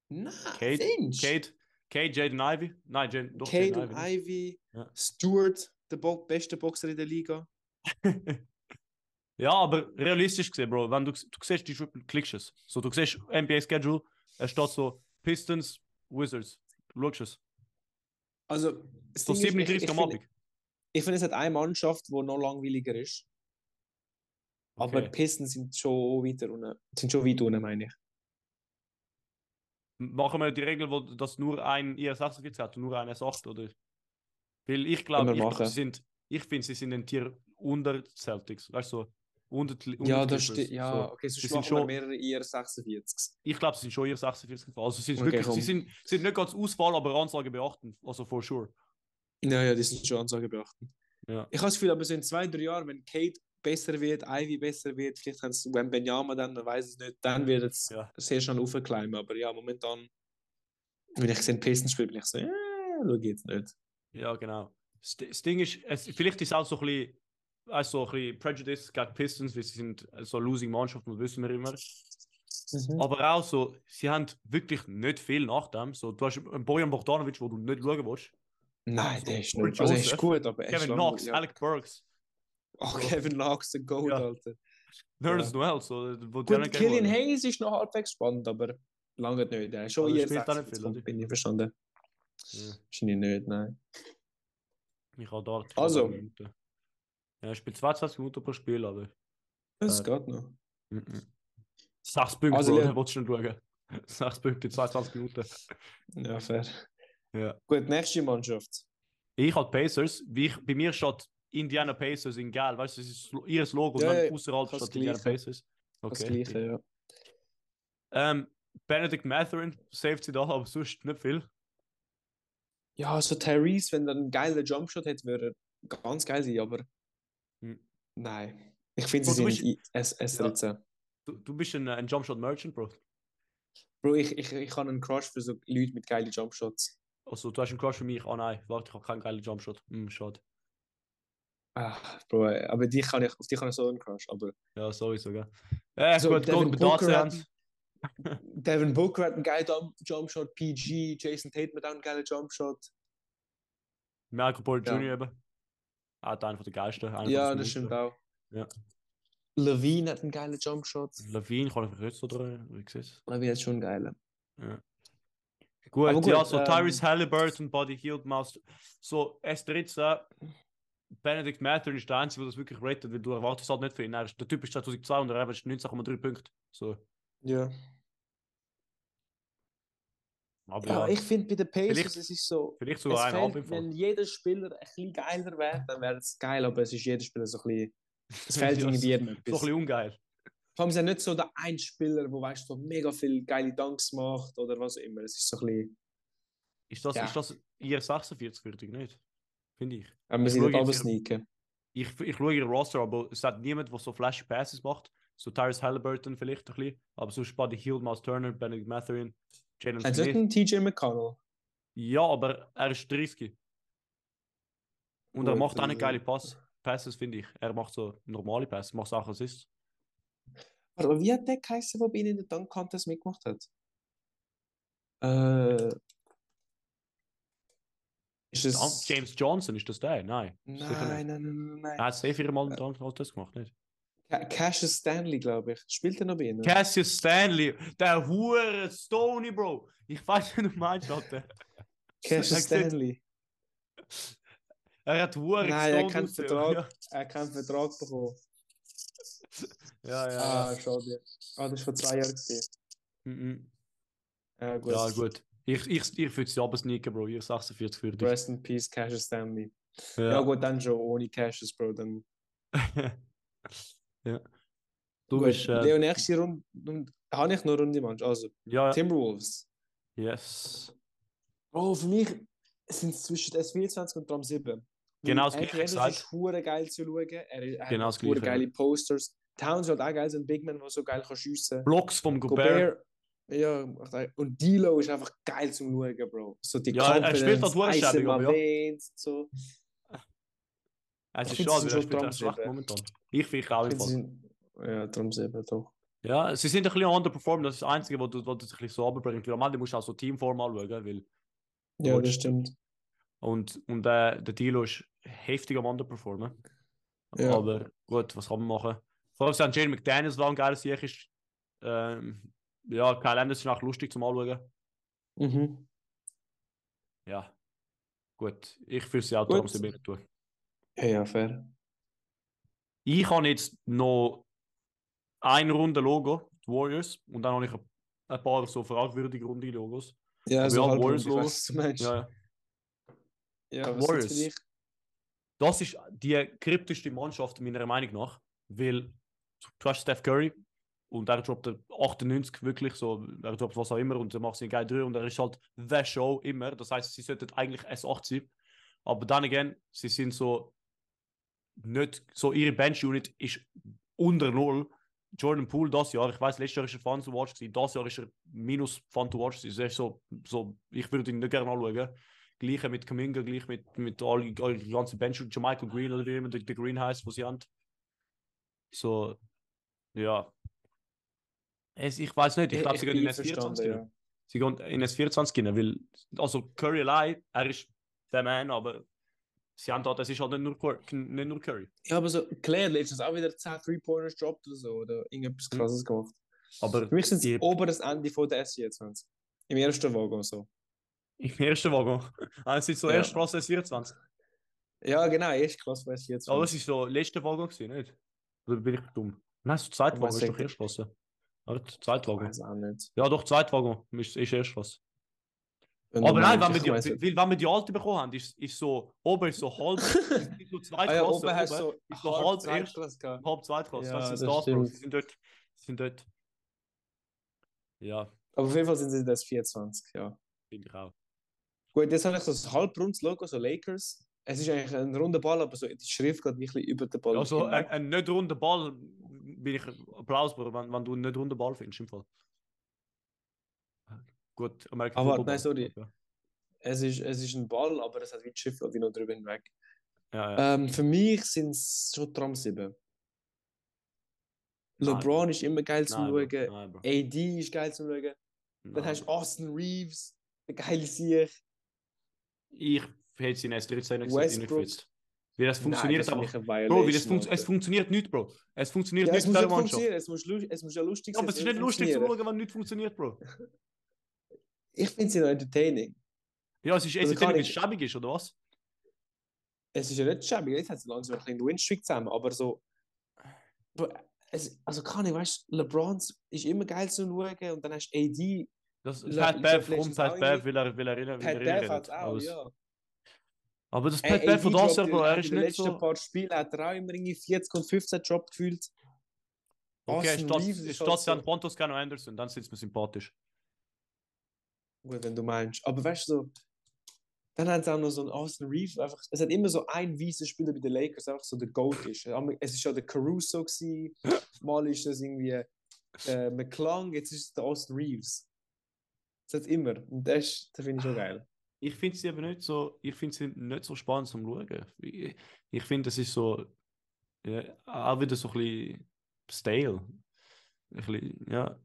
Nein, Kate, Finch. Kate, Kate, Jaden Ivy. Nein, Jaden, doch Kate Jaden und Ivy. Ivy. Ja. Stewart, der Bo beste Boxer in der Liga. Ja, aber realistisch gesehen, Bro, wenn du, du siehst die Triple klickst es. So, du siehst NBA Schedule, es steht so Pistons, Wizards. Schaust es. Also, So Ding ist, ich- 37 ich am Abend. Ich finde, es hat eine Mannschaft, die noch langweiliger ist. Aber Okay. die Pistons sind schon weiter unten. Sind schon weit unten, meine ich. Machen wir die Regel, wo das nur ein IR46 hat und nur ein S8, oder? Weil ich glaube, ich, sie sind, ich finde, sie sind ein Tier unter Celtics. Weißt du, so, unter, unter Ja, das stimmt. Ja, So. okay, sie sonst sind schon- mehrere IR46. Ich glaube, sie sind schon ihr 46 gefallen. Also sie sind Okay, wirklich, sie sind, sind nicht ganz Auswahl, aber Ansage beachten. Also for sure. Ja, ja, die sind schon Ansage beachten. Ja. Ich habe das Gefühl, aber so in zwei, drei Jahren, wenn Kate besser wird, Ivy besser wird, vielleicht haben sie Benyama dann, man weiß es nicht, dann wird es Ja. sehr schnell aufklimmen. Aber ja, momentan, wenn ich sehe Pistons spiele, bin ich so, ja, schau jetzt nicht. Ja, genau. Das, das Ding ist, es, vielleicht ist es auch so ein bisschen, also ein bisschen Prejudice gegen Pistons, weil sie sind so eine losing Mannschaft, das wissen wir immer. Mhm. Aber auch so, sie haben wirklich nicht viel nach dem. So, du hast einen Bojan Bogdanovic, wo du nicht schauen willst. Nein, So, der ist nicht. Also, er ist gut, aber er Kevin Knox, ja. Alec Burks, Oh, Kevin Knox, der Goat, Ja. Alter. Nerds Noel, so, wo Gut, Killian. Hayes ist noch halbwegs spannend, aber lange nicht. Der ist schon Also, eher spielt auch nicht 46, viel, oder? bin ich verstanden. Ja, Wahrscheinlich nicht, nein. ich habe da. Also. Minuten. Ja, er spielt 22 Minuten pro Spiel, aber. Das Äh, geht noch. Sechs Punkte, Also, Bro, ja. willst du schon schauen. Sechs Punkte in 22 Minuten. Ja, fair. Ja. Gut, nächste Mannschaft. Ich habe Pacers, wie ich, bei mir steht Indiana Pacers in Gel, weißt du, das ist ihr Logo, Ja, ja, außerhalb das steht Indiana. Pacers. Das Okay. Gleiche, ja. Ähm, Benedict Matherin saved sie da, aber sonst nicht viel. Ja, also Tyrese, wenn er einen geilen Jumpshot hätte, würde er ganz geil sein, aber Hm. nein. Ich finde, sie sind I- S S13. Du, du bist ein, ein Jumpshot Merchant, Bro. Bro, ich, ich, ich habe einen Crush für so Leute mit geilen Jumpshots. Also, du hast einen Crush für mich. Ah nein, warte, ich habe keinen geilen Jumpshot. Hm, schade. Ah, Bro, aber die kann ich, auf die kann ich so einen Crush. Aber Ja, sowieso, gell. Äh, Also, gut, Devin gut, Booker hat-. Devin Booker hat einen geilen Jump- Jumpshot, PG, Jason Tate mit auch einen geilen Jumpshot. Michael Porter Ja. Jr. eben. Ah, einer von der geilsten. Ja, den das stimmt auch. Ja. Levine hat einen geilen Jumpshot. Levine kann ich mich jetzt oder wie siehst Levine hat schon einen geilen. Gut, gut, ja, so ähm, Tyrese Halliburton, Buddy Hield, Mouse. So, S13, Benedict Mather ist der Einzige, der das wirklich ratet, weil du erwartest halt nicht für ihn. Er ist, der Typ ist 2002 und er averaged 19,3 Punkte. So, Ja. aber Ja, ja, ich finde bei den Pacers, es ist so. vielleicht Es sogar ein Fall. wenn jeder Spieler ein bisschen geiler wäre, dann wäre es geil, aber es ist jeder Spieler so ein bisschen. Es fehlt irgendwie jedem So ein etwas. bisschen ungeil. Allem ist er nicht so der ein Spieler, der weißt, so mega viel geile Dunks macht oder was auch immer. Es ist so ein bisschen. Ist das, Ja. ist das ihr 46 würdig nicht? Finde ich. Aber wir Ich sind nicht aber sneaken. Ich, ich schaue ihren Roster, aber es hat niemand, der so flashy Passes macht. So Tyrese Halliburton vielleicht ein bisschen. Aber sonst Buddy Hield, Miles Turner, Benedict Mathurin, Jalen Hat Smith. einen TJ McConnell? Ja, aber er ist 30. Und er Gut, macht auch nicht geile Pass Passes, finde ich. Er macht so normale Passes, macht auch Assists. Aber wie hat der geheißen, der bei Ihnen in der Dunk Contest mitgemacht hat? Äh. Ist es. James Johnson, ist das der? Nein. Nein, nein, nein, nein, nein. Er hat sehr viel mal einen Dunk Contest gemacht, nicht? Ca- Cassius Stanley, glaube ich. Spielt er noch bei Ihnen? Cassius Stanley, der Hure Stony, Bro. Ich weiß nicht, du meinst, Alter. Cassius Stanley. Er hat Hure Nein, er kann ausgesehen. Vertrag. Er hat keinen Vertrag bekommen. Ja, ja, ja. Ah, ja. schade. Ah, das war vor zwei Jahren. Gewesen. Mhm. Ja, gut. Ja, gut. Ich, ich, ich würde sie aber sneaken, Bro. Ich 46 für dich. Rest in Peace, Cassius Stanley. Ja. Ja. gut, dann schon ohne Cassius, Bro. Dann. ja. Du gut. bist. Äh, Leo, nächste Runde. Habe ich noch eine Runde, Mann. Also, ja, ja. Timberwolves. Yes. Bro, für mich sind es zwischen S24 und Tram 7. Genau das Gleiche gesagt. ist hure geil zu schauen. Er, er Genau hat geile Posters. Towns wird auch geil, so ein Big Man, der so geil kann schiessen. Blocks vom Gobert. Ja, und Dilo ist einfach geil zum Schauen, Bro. So die Ja, er spielt halt Confidence, my ja. und so. Es ist schade, er spielt schlecht momentan. Ich finde auch im Ja, Tram 7, doch. Ja, sie sind ein bisschen underperformed. Das ist das Einzige, was du, was du sich ein bisschen so runterbringt. Weil am Ende musst du auch so Teamform anschauen. Weil, Ja, das stimmt. und und äh, der Dilo ist heftig am underperformen. Ja. Aber gut, was kann man machen? Vor allem, wenn Jane McDaniels lang geil sicher ist. Ähm, ja, Kyle Anderson ist auch lustig zum Anschauen. Mhm. Ja. Gut, ich will sie auch darum sie mehr tun. Ja, ja, fair. Ich habe jetzt noch eine Runde Logo, die Warriors, und dann habe ich ein- ein paar so fragwürdige runde Logos. Ja, Aber so ja, Warriors rund, ich Logo. weiss, was du meinst. Ja, ja. Ja, Warriors. Das ist die kryptischste Mannschaft meiner Meinung nach, weil du hast Steph Curry und er droppt der 98 wirklich so, er droppt was auch immer und er macht sie geil drüber und er ist halt the Show immer. Das heißt, sie sollten eigentlich S8 sein. Aber dann again, sie sind so nicht, so ihre Bench-Unit ist unter Null. Jordan Poole das Jahr, ich weiß, letztes Jahr ist er Fun to Watch das Jahr ist er minus Fun to Watch. Er ist so, so, ich würde ihn nicht gerne anschauen. Gleiche mit Kaminga, gleich mit, mit all, all die ganzen Bench, Michael Green oder wie immer der, Green heißt, wo sie haben. So, ja. Es, ich weiß nicht, ich glaube, sie gehen in bin S24 einverstanden, rein. Sie gehen in S24 rein, weil, also Curry allein, er ist der Man, aber sie haben da, das ist halt nicht nur, Cur- nicht nur Curry. Ja, aber so, Claire letztens auch wieder 10 Three-Pointers gedroppt oder so, oder irgendetwas Mhm. krasses gemacht. Aber Für mich sind sie oberes Ende von der S24. Im ersten Wagen so. im ersten Wagen. Ah, es ist so Ja. erste Klasse S24. Ja, genau, erste Klasse bei S24. Aber es ist so letzte Wagen gewesen, nicht? Oder bin ich dumm? Nein, es ist zweite Aber Wagen, ist doch Klasse. Ja, zweite ich weiß auch nicht. Ja, doch, Zweitwagen ist, ist erst was. Wenn Aber du nein, wenn meinst, wir, die, weil, wenn wir die alte bekommen haben, ist, ist so, oben ist so halb, ist so Ah ja, oben hast du so ist so halb Zweitklasse gehabt. halb Zweitklasse. Ja, das ist das das, sind dort, sie sind dort. Ja, Aber auf jeden Fall sind sie das 24, ja. finde ich auch. Gut, jetzt habe ich so ein halbrundes Logo, so Lakers. Es ist eigentlich ein runder Ball, aber so die Schrift geht wirklich über den Ball. Also, ein, ein nicht runder Ball, bin ich Applaus, Bro, wenn, wenn du nicht runden Ball findest, im Fall. Gut, American Aber nein, sorry. Ja, es, ist, es ist ein Ball, aber es hat wie geht wie noch drüber hinweg. ja. ja. Ähm, für mich sind es schon Tram 7. Nein, LeBron Bro. ist immer geil zum Nein. Schauen. Nein. AD ist geil zum Schauen. Dann Nein, hast du. Austin Reeves, der geile Sieg. Ich hätte sie in S13 nicht Westbrook. Weil das funktioniert Nein, aber. das ich Bro, es, Violation, funkt, es funktioniert nicht, Bro. Es funktioniert ja, nicht es mit muss ja dieser Mannschaft. es muss, es muss ja lustig Ja, aber es ist nicht lustig zu schauen, wenn nichts funktioniert, Bro. Ich finde sie noch entertaining. Ja, es ist Also kann wenn es schäbig ist, oder was? Es ist ja nicht schäbig, jetzt hat sie langsam ein bisschen Windstreak zusammen, aber so. Bro, es, also kann ich, weißt du, LeBron ist immer geil zu schauen und dann hast du AD, Das Pat League Bev Pat auch Bev, weil er, weil er erinnert Pat Bev hat es auch, aber, ja. Aber das Pat Bev von das Jahr, Bro, in- er in ist den nicht letzten so. paar Spielen hat er auch immer irgendwie 40 und 15 Drop gefühlt. Okay, ist statt halt San so, Pontos Cano Anderson, dann sitzt mir sympathisch. gut, wenn du meinst. Aber weißt du, so, dann haben sie auch noch so einen Austin Reeves. Einfach, es hat immer so ein weißer Spieler bei den Lakers, einfach so der Goat ist. Es ist schon der Caruso, gewesen, mal ist das irgendwie äh, McClung, jetzt ist es der Austin Reeves. Das hat immer. Und das, ist- das finde ich schon geil. Ich finde sie aber nicht so, ich finde sie nicht so spannend zum Schauen. Ich, ich finde, es ist so, ja, auch wieder so ein bisschen stale. Ein bisschen, ja.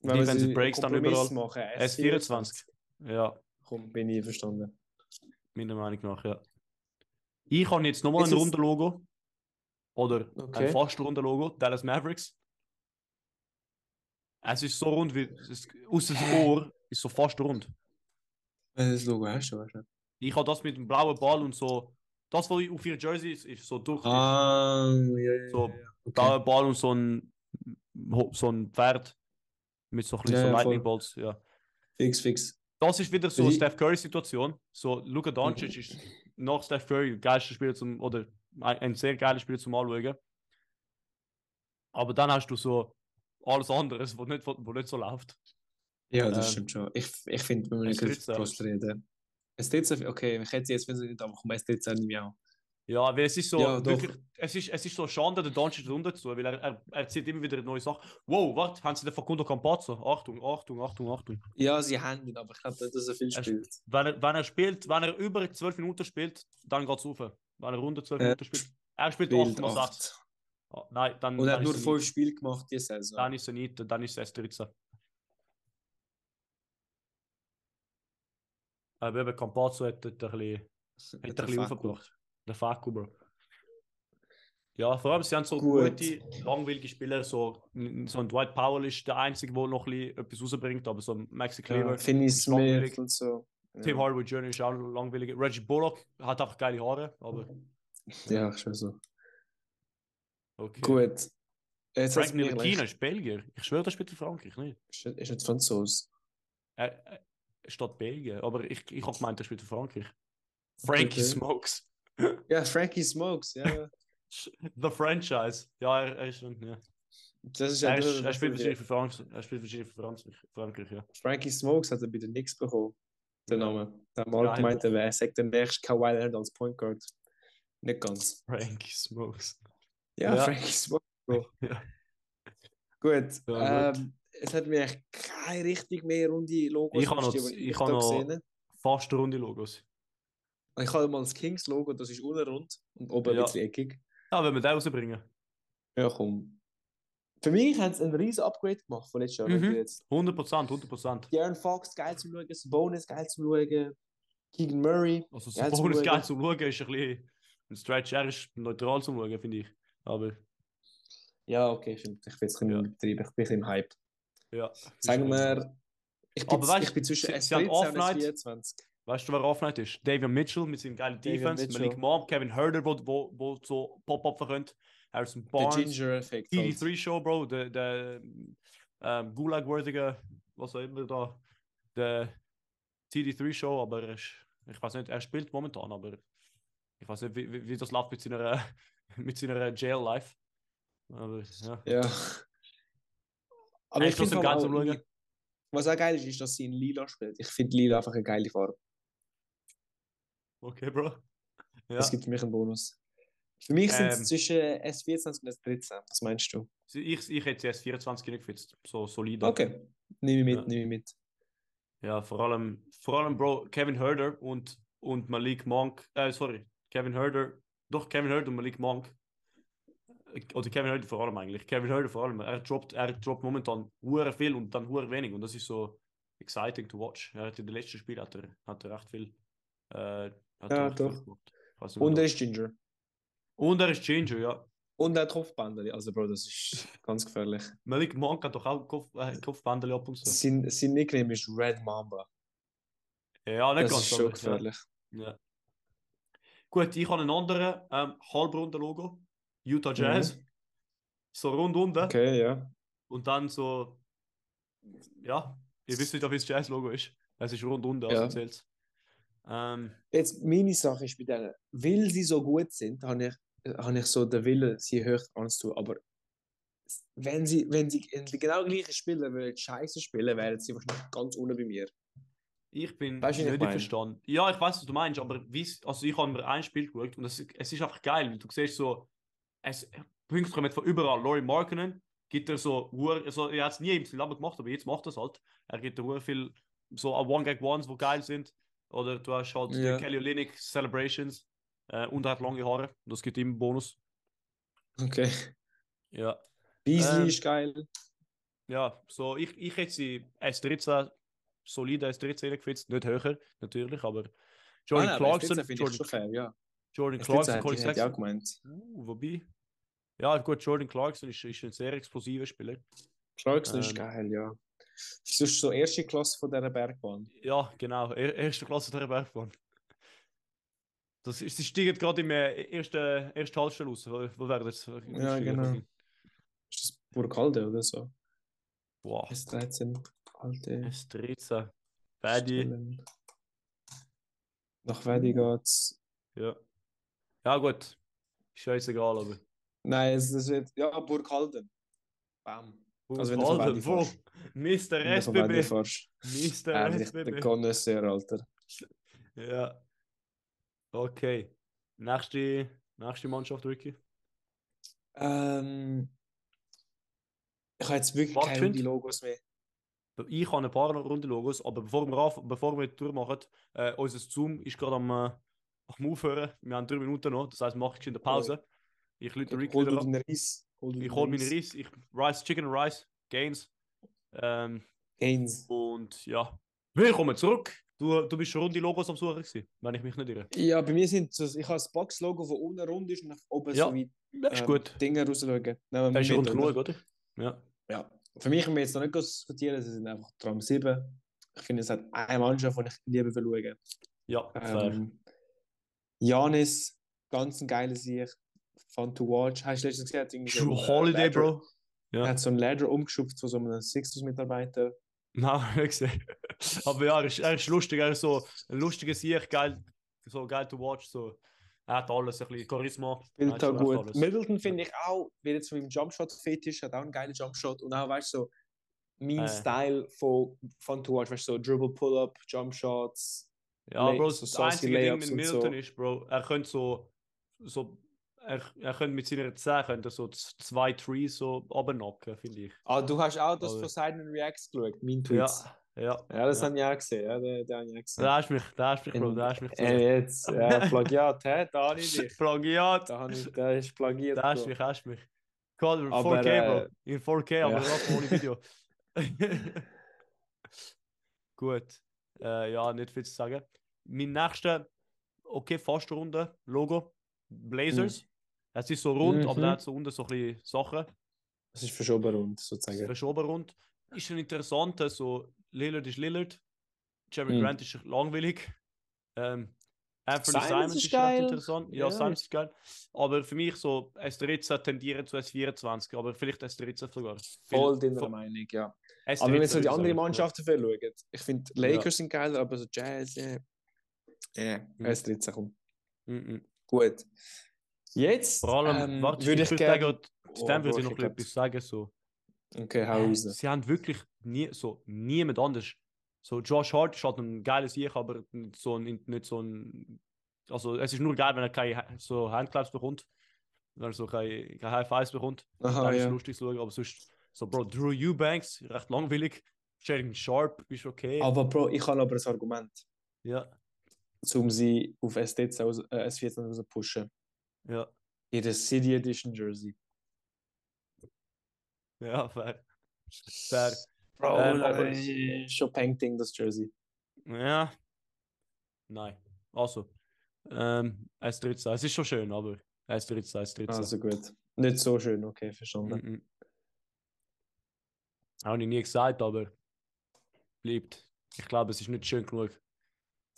Wenn wenn sie Breaks dann überall. machen. S24. Ja, Komm, bin ich verstanden. meiner Meinung nach, ja. Ich habe jetzt nochmal ein ist- Rundenlogo. Oder Okay. ein fast Rundenlogo, Dallas Mavericks. Es ist so rund wie, es, aus dem Ohr ist so fast rund. Das Logo hast, du du. Ich habe das mit dem blauen Ball und so, das, was auf ihr Jersey ist, ist so durch. Ah, ja, ja, So, ja. Okay. blauer Ball und so ein, so ein Pferd mit so ein bisschen Ja, so Lightning. Bolts, ja. Fix, fix. Das ist wieder so eine Steph Curry-Situation. So, Luka Doncic ist nach Steph Curry der geilste Spieler zum, oder ein, sehr geiler Spieler zum Anschauen. Aber dann hast du so alles anderes, wo nicht, wo nicht so läuft. Ja, das ähm, stimmt schon. Ich, ich finde, wenn wir nicht über Prost reden. Es Ästhetik, okay, ich hätte jetzt, wenn sie nicht einfach um Ästhetik nicht auch. Ja, weil es ist so, ja, wirklich, es ist, es ist so Schande, der Doncic runter zu, weil er, er, erzählt immer wieder neue Sachen. Wow, warte, haben sie den Facundo Campazzo? Achtung, Achtung, Achtung, Achtung. Ja, sie haben ihn, aber ich glaube nicht, dass er viel spielt. Er, wenn, er, wenn er spielt, wenn er über 12 Minuten spielt, dann geht es rauf. Wenn er unter 12 äh, Minuten spielt, er spielt 8 Oh, ah, nein, dann, Und er hat nur 5 Spiele gemacht diese Saison. Dann ist er nicht, dann ist er S13. Aber eben Campazzo hat dort ein bisschen, hat ein bisschen aufgebracht. Der Faku, Bro. Ja, vor allem, sie haben so Gut. gute, langweilige Spieler. So, so ein Dwight Powell ist der Einzige, der noch ein etwas rausbringt, aber so ein Maxi Kleber, Ja, Finney. Smith und so. Tim Ja, Hardaway Jr. ist auch langweilig. Reggie Bullock hat einfach geile Haare, aber ja schon so. okay. Gut. Jetzt Frank gleich... ist Belgier. Ich schwöre, das spielt für Frankreich nicht. Ist nicht- ist nicht Franzos. Er, steht Belgien, aber ich, ich habe gemeint, er spielt für Frankreich. Frankie Okay. Smokes. Ja, Frankie Smokes, ja. The Franchise. Ja, er, er ist schon. Ja. Das ist ja Er, ist, er spielt wahrscheinlich für Frankreich. Er spielt wahrscheinlich für Frankreich, Frankreich ja. Frankie Smokes hat er bei den Knicks bekommen. Der Ja. Name. Der hat mal Geil. gemeint, er sagt der nächste Kawhi Leonard als Point Guard. Nicht ganz. Frankie Smokes. Ja, Ja. Frankie Smokes. Bro. Ja. Gut. Ja, gut. ähm, es hat mir echt keine richtig mehr runde Logos. Ich habe noch- ich da habe noch- gesehen. Fast runde Logos. Ich habe mal das Kings-Logo, das ist unten rund und oben Ja. ein bisschen eckig. Ja, wenn wir den rausbringen. Ja, komm. Für mich haben sie ein riesen Upgrade gemacht von letztes Jahr. Mhm. du jetzt 100%, 100%. Darren Fox geil zum Schauen, Sabonis geil zum Schauen, Keegan Murray. Also, Geil zum Bonus geil zum Schauen ist ein bisschen ein Stretch. Er ist neutral zum Schauen, finde ich. Aber Ja, okay, stimmt. Ich bin jetzt ein bisschen Ja. übertrieben. Ich bin ein bisschen im Hype. Ja. Sagen wir, ich bin, Aber weißt, ich bin zwischen sie- sie haben S13 und Off-Night. S24. Weißt du, wer Off-Night ist? Davion Mitchell mit seinem geilen Defense, Mitchell. Malik Monk, Kevin Herder, wo, wo, wo so Pop-Up verkönnt, Harrison Der Barnes, Ginger-Effekt. halt. TD3 Show, Bro, der, der ähm, Gulag-würdige, was auch immer da, der TD3 Show, aber er ist, ich weiß nicht, er spielt momentan, aber ich weiß nicht, wie, wie, wie das läuft mit seiner, mit seiner Jail-Life. Aber ja. Ja. Aber Er ich ist finde trotzdem geil zum auch, Schauen. was auch geil ist, ist, dass sie in Lila spielt. Ich finde Lila einfach eine geile Farbe. Okay, Bro. Ja. Das gibt für mich einen Bonus. Für mich sind es Ähm. zwischen S24 und S13. Was meinst du? Ich, ich hätte jetzt 24 gefitzt, so solide. Okay. Nehme ich mit, Ja. nehme ich mit. Ja, vor allem, vor allem, Bro, Kevin Herder und, und Malik Monk, äh, sorry, Kevin Herder, doch Kevin Herder und Malik Monk, oder Kevin Herder vor allem eigentlich, Kevin Herder vor allem, er droppt, er droppt momentan hure viel und dann hure wenig und das ist so exciting to watch. Er hat in den letzten Spielen hat er, hat er recht viel, äh, Ja, viel doch. nicht, Und er das- ist Ginger. und er ist Ginger, ja. Und er hat Kopfbänder. Also, Bro, das ist ganz gefährlich. Malik Monk hat doch auch Kopf, äh, Kopfbändel ab und so. Sein, sein Nickname ist Red Mamba. Ja, nicht Das ganz, ist schon aber, ja. gefährlich. Ja. Gut, ich habe einen anderen ähm, Halbrunden-Logo. Utah Jazz. So rund unten. Mhm. Okay, ja. Und dann so. Ja, ihr wisst nicht, ob es das Jazz-Logo ist. Es ist rund unten, Ja. also zählt's. Ähm, Jetzt, meine Sache ist bei denen, weil sie so gut sind, habe ich, habe ich so den Willen, sie hoch anzutun. Aber wenn sie, wenn sie genau gleichen Spieler würden scheiße spielen, wären sie wahrscheinlich ganz unten bei mir. Ich bin Weißt wie nicht verstanden. Ja, ich weiß, was du meinst, aber also ich habe mir ein Spiel geschaut und es, es ist einfach geil, weil du siehst so, es, Punkte kommen von überall. Laurie Markkinen gibt er so, also er hat es nie im Leben gemacht, aber jetzt macht er es halt. Er gibt dir viel so One-Gag-Ones, die geil sind. Oder du hast halt die Kelly Olynyk Celebrations äh, und er hat lange Haare. Das gibt ihm einen Bonus. Okay. Ja. Beasley Ähm, ist geil. Ja, so ich, ich hätte sie S13, solide S13 gefitzt, nicht höher natürlich, aber Jordan Ah, nein, Clarkson, S13 finde ich Jordan, fair, ja. Jordan S13 Clarkson, auch Sexton. gemeint. Uh, wobei. Ja, gut, Jordan Clarkson ist, ist ein sehr explosiver Spieler. Clarkson ist Ähm, geil, ja. Das ist so erste Klasse von dieser Bergbahn. Ja, genau, er, erste Klasse der Bergbahn. Das ist, sie steigen gerade im äh, ersten, ersten Halbstelle raus. Wo, wo wäre das? Ja, genau. Ist das Burgalde oder so? Boah, S13, alte S13. Paddy. Stellen. Nach Wedi geht's. Ja. Ja, gut. Scheißegal, aber. Nein, es, es wird. Ja, Burghalden. Bam. Also wenn Alter, wo? Mr. SBB. Mr. Ehrlich, der SBB. Connoisseur, Alter. Ja. Okay. Nächste, nächste Mannschaft, Ricky. Ähm, ich habe jetzt wirklich Warte, keine. Runde Logos mehr. Ich habe ein paar Rundenlogos, aber bevor wir, auf, bevor wir die Tour machen, äh, unser Zoom ist gerade am, äh, am Aufhören. Wir haben drei Minuten noch, das heißt, wir machen in der Pause. Ich lüte Ricky Hol wieder deinen Reis. Hol Ich hole meine Reis. Ich Rice, Chicken Rice, Gains. Ähm, Gains. und ja, willkommen zurück. Du, du bist schon Runde Logos am Suchen gewesen, wenn ich mich nicht irre. Ja, bei mir sind so, ich habe das Box-Logo, das unten rund ist und nach oben Ja, so wie Das ist ähm, gut. Dinge rausschauen. Nehmen Das ist rund genug, oder? Ja. Ja. Für mich können wir jetzt noch nicht diskutieren, sie sind einfach Tram 7. Ich finde, es hat eine Mannschaft, die ich lieber schauen. Ja. Ähm, Janis, ganz ein geiler Sieg. Fun to watch. Hast du letztens gesehen? irgendwie so Holiday, Ladder- Bro. Er Ja. hat so einen Ladder umgeschupft von so einem Sixers-Mitarbeiter. Nein, nicht gesehen. Aber ja, er ist, er ist lustig, er ist so ein lustiger Sieg, geil, so geil to watch. So. Er hat alles, ein bisschen Charisma. Er Spielt echt gut. alles. Middleton finde ich auch, wie jetzt mit dem Jumpshot fetisch, hat auch einen geilen Jumpshot. Und auch, weißt du, so mein Äh. Style von Fun to watch, weißt du, so Dribble Pull-Up, Jumpshots. Ja, Bro, so das einzige Ding mit und Middleton so. ist, Bro, er könnte so, so er, er könnte mit seiner 10 könnte er so zwei Trees so abknacken, finde ich. Ah, du hast auch das von seinen Reacts geschaut, mein Tweets. Ja, ja. Ja, das ja. habe ich auch gesehen. Ja, den, den habe ich auch gesehen. Da hast mich, da hast mich, Bro, da hast mich. Äh, jetzt, ja, Plagiat, hä? Da habe ich dich. Plagiat! Da, ich, da ist plagiert. Da hast mich, hast du mich. Aber, 4K, äh, Bro. In 4K, aber ja. das ohne Video. Gut. Äh, ja, nicht viel zu sagen. Mein nächster, okay, fast Runde, Logo. Blazers. Es ist so rund, aber Mhm. da hat so unten so ein bisschen Sachen. Das ist verschoben rund, sozusagen. Verschoben rund. Ist ein interessanter, so Lillard ist Lillard. Jeremy Mhm. Grant ist langweilig. Ähm, Anthony Simons ist ist, interessant. Ja, Ja. Simons ist geil. Aber für mich so S13 tendieren zu S24, aber vielleicht S13 sogar. Voll deiner von- Meinung, ja. S13 Aber wenn wir so die anderen. Mannschaften schauen, ich finde, Lakers sind geil, aber so Jazz, ja. Ja, Mhm. S13 kommt. Mhm. Gut. Jetzt Vor allem, ähm, warte, würde ich ich würde gerne. sagen, zu dem würde ich noch ich etwas sagen. So. Okay, hau Äh, raus. Sie haben wirklich nie, so, niemand anders. So, Josh Hart ist halt ein geiles Sieg, aber nicht so ein, nicht so ein. Also, es ist nur geil, wenn er keine so Handclaps bekommt. Wenn er so keine, keine High Fives bekommt. Aha, dann ist es ja. lustig zu schauen. Aber sonst, so, Bro, Drew Eubanks, recht langweilig. Jaden Sharp ist okay. Aber Bro, ich habe aber ein Argument, Ja, um sie auf S13 aus, äh, S14 raus zu pushen. ja, Ihre City Edition Jersey. ja, fair. Fair. Bro, Ähm, aber- schon Painting, das Jersey. Ja. Nein. Also, ähm, S13. Es ist schon schön, aber S13, S13. Also gut. Nicht so schön, okay, verstanden. Mhm. Habe ich nie gesagt, aber bleibt. Ich glaube, es ist nicht schön genug.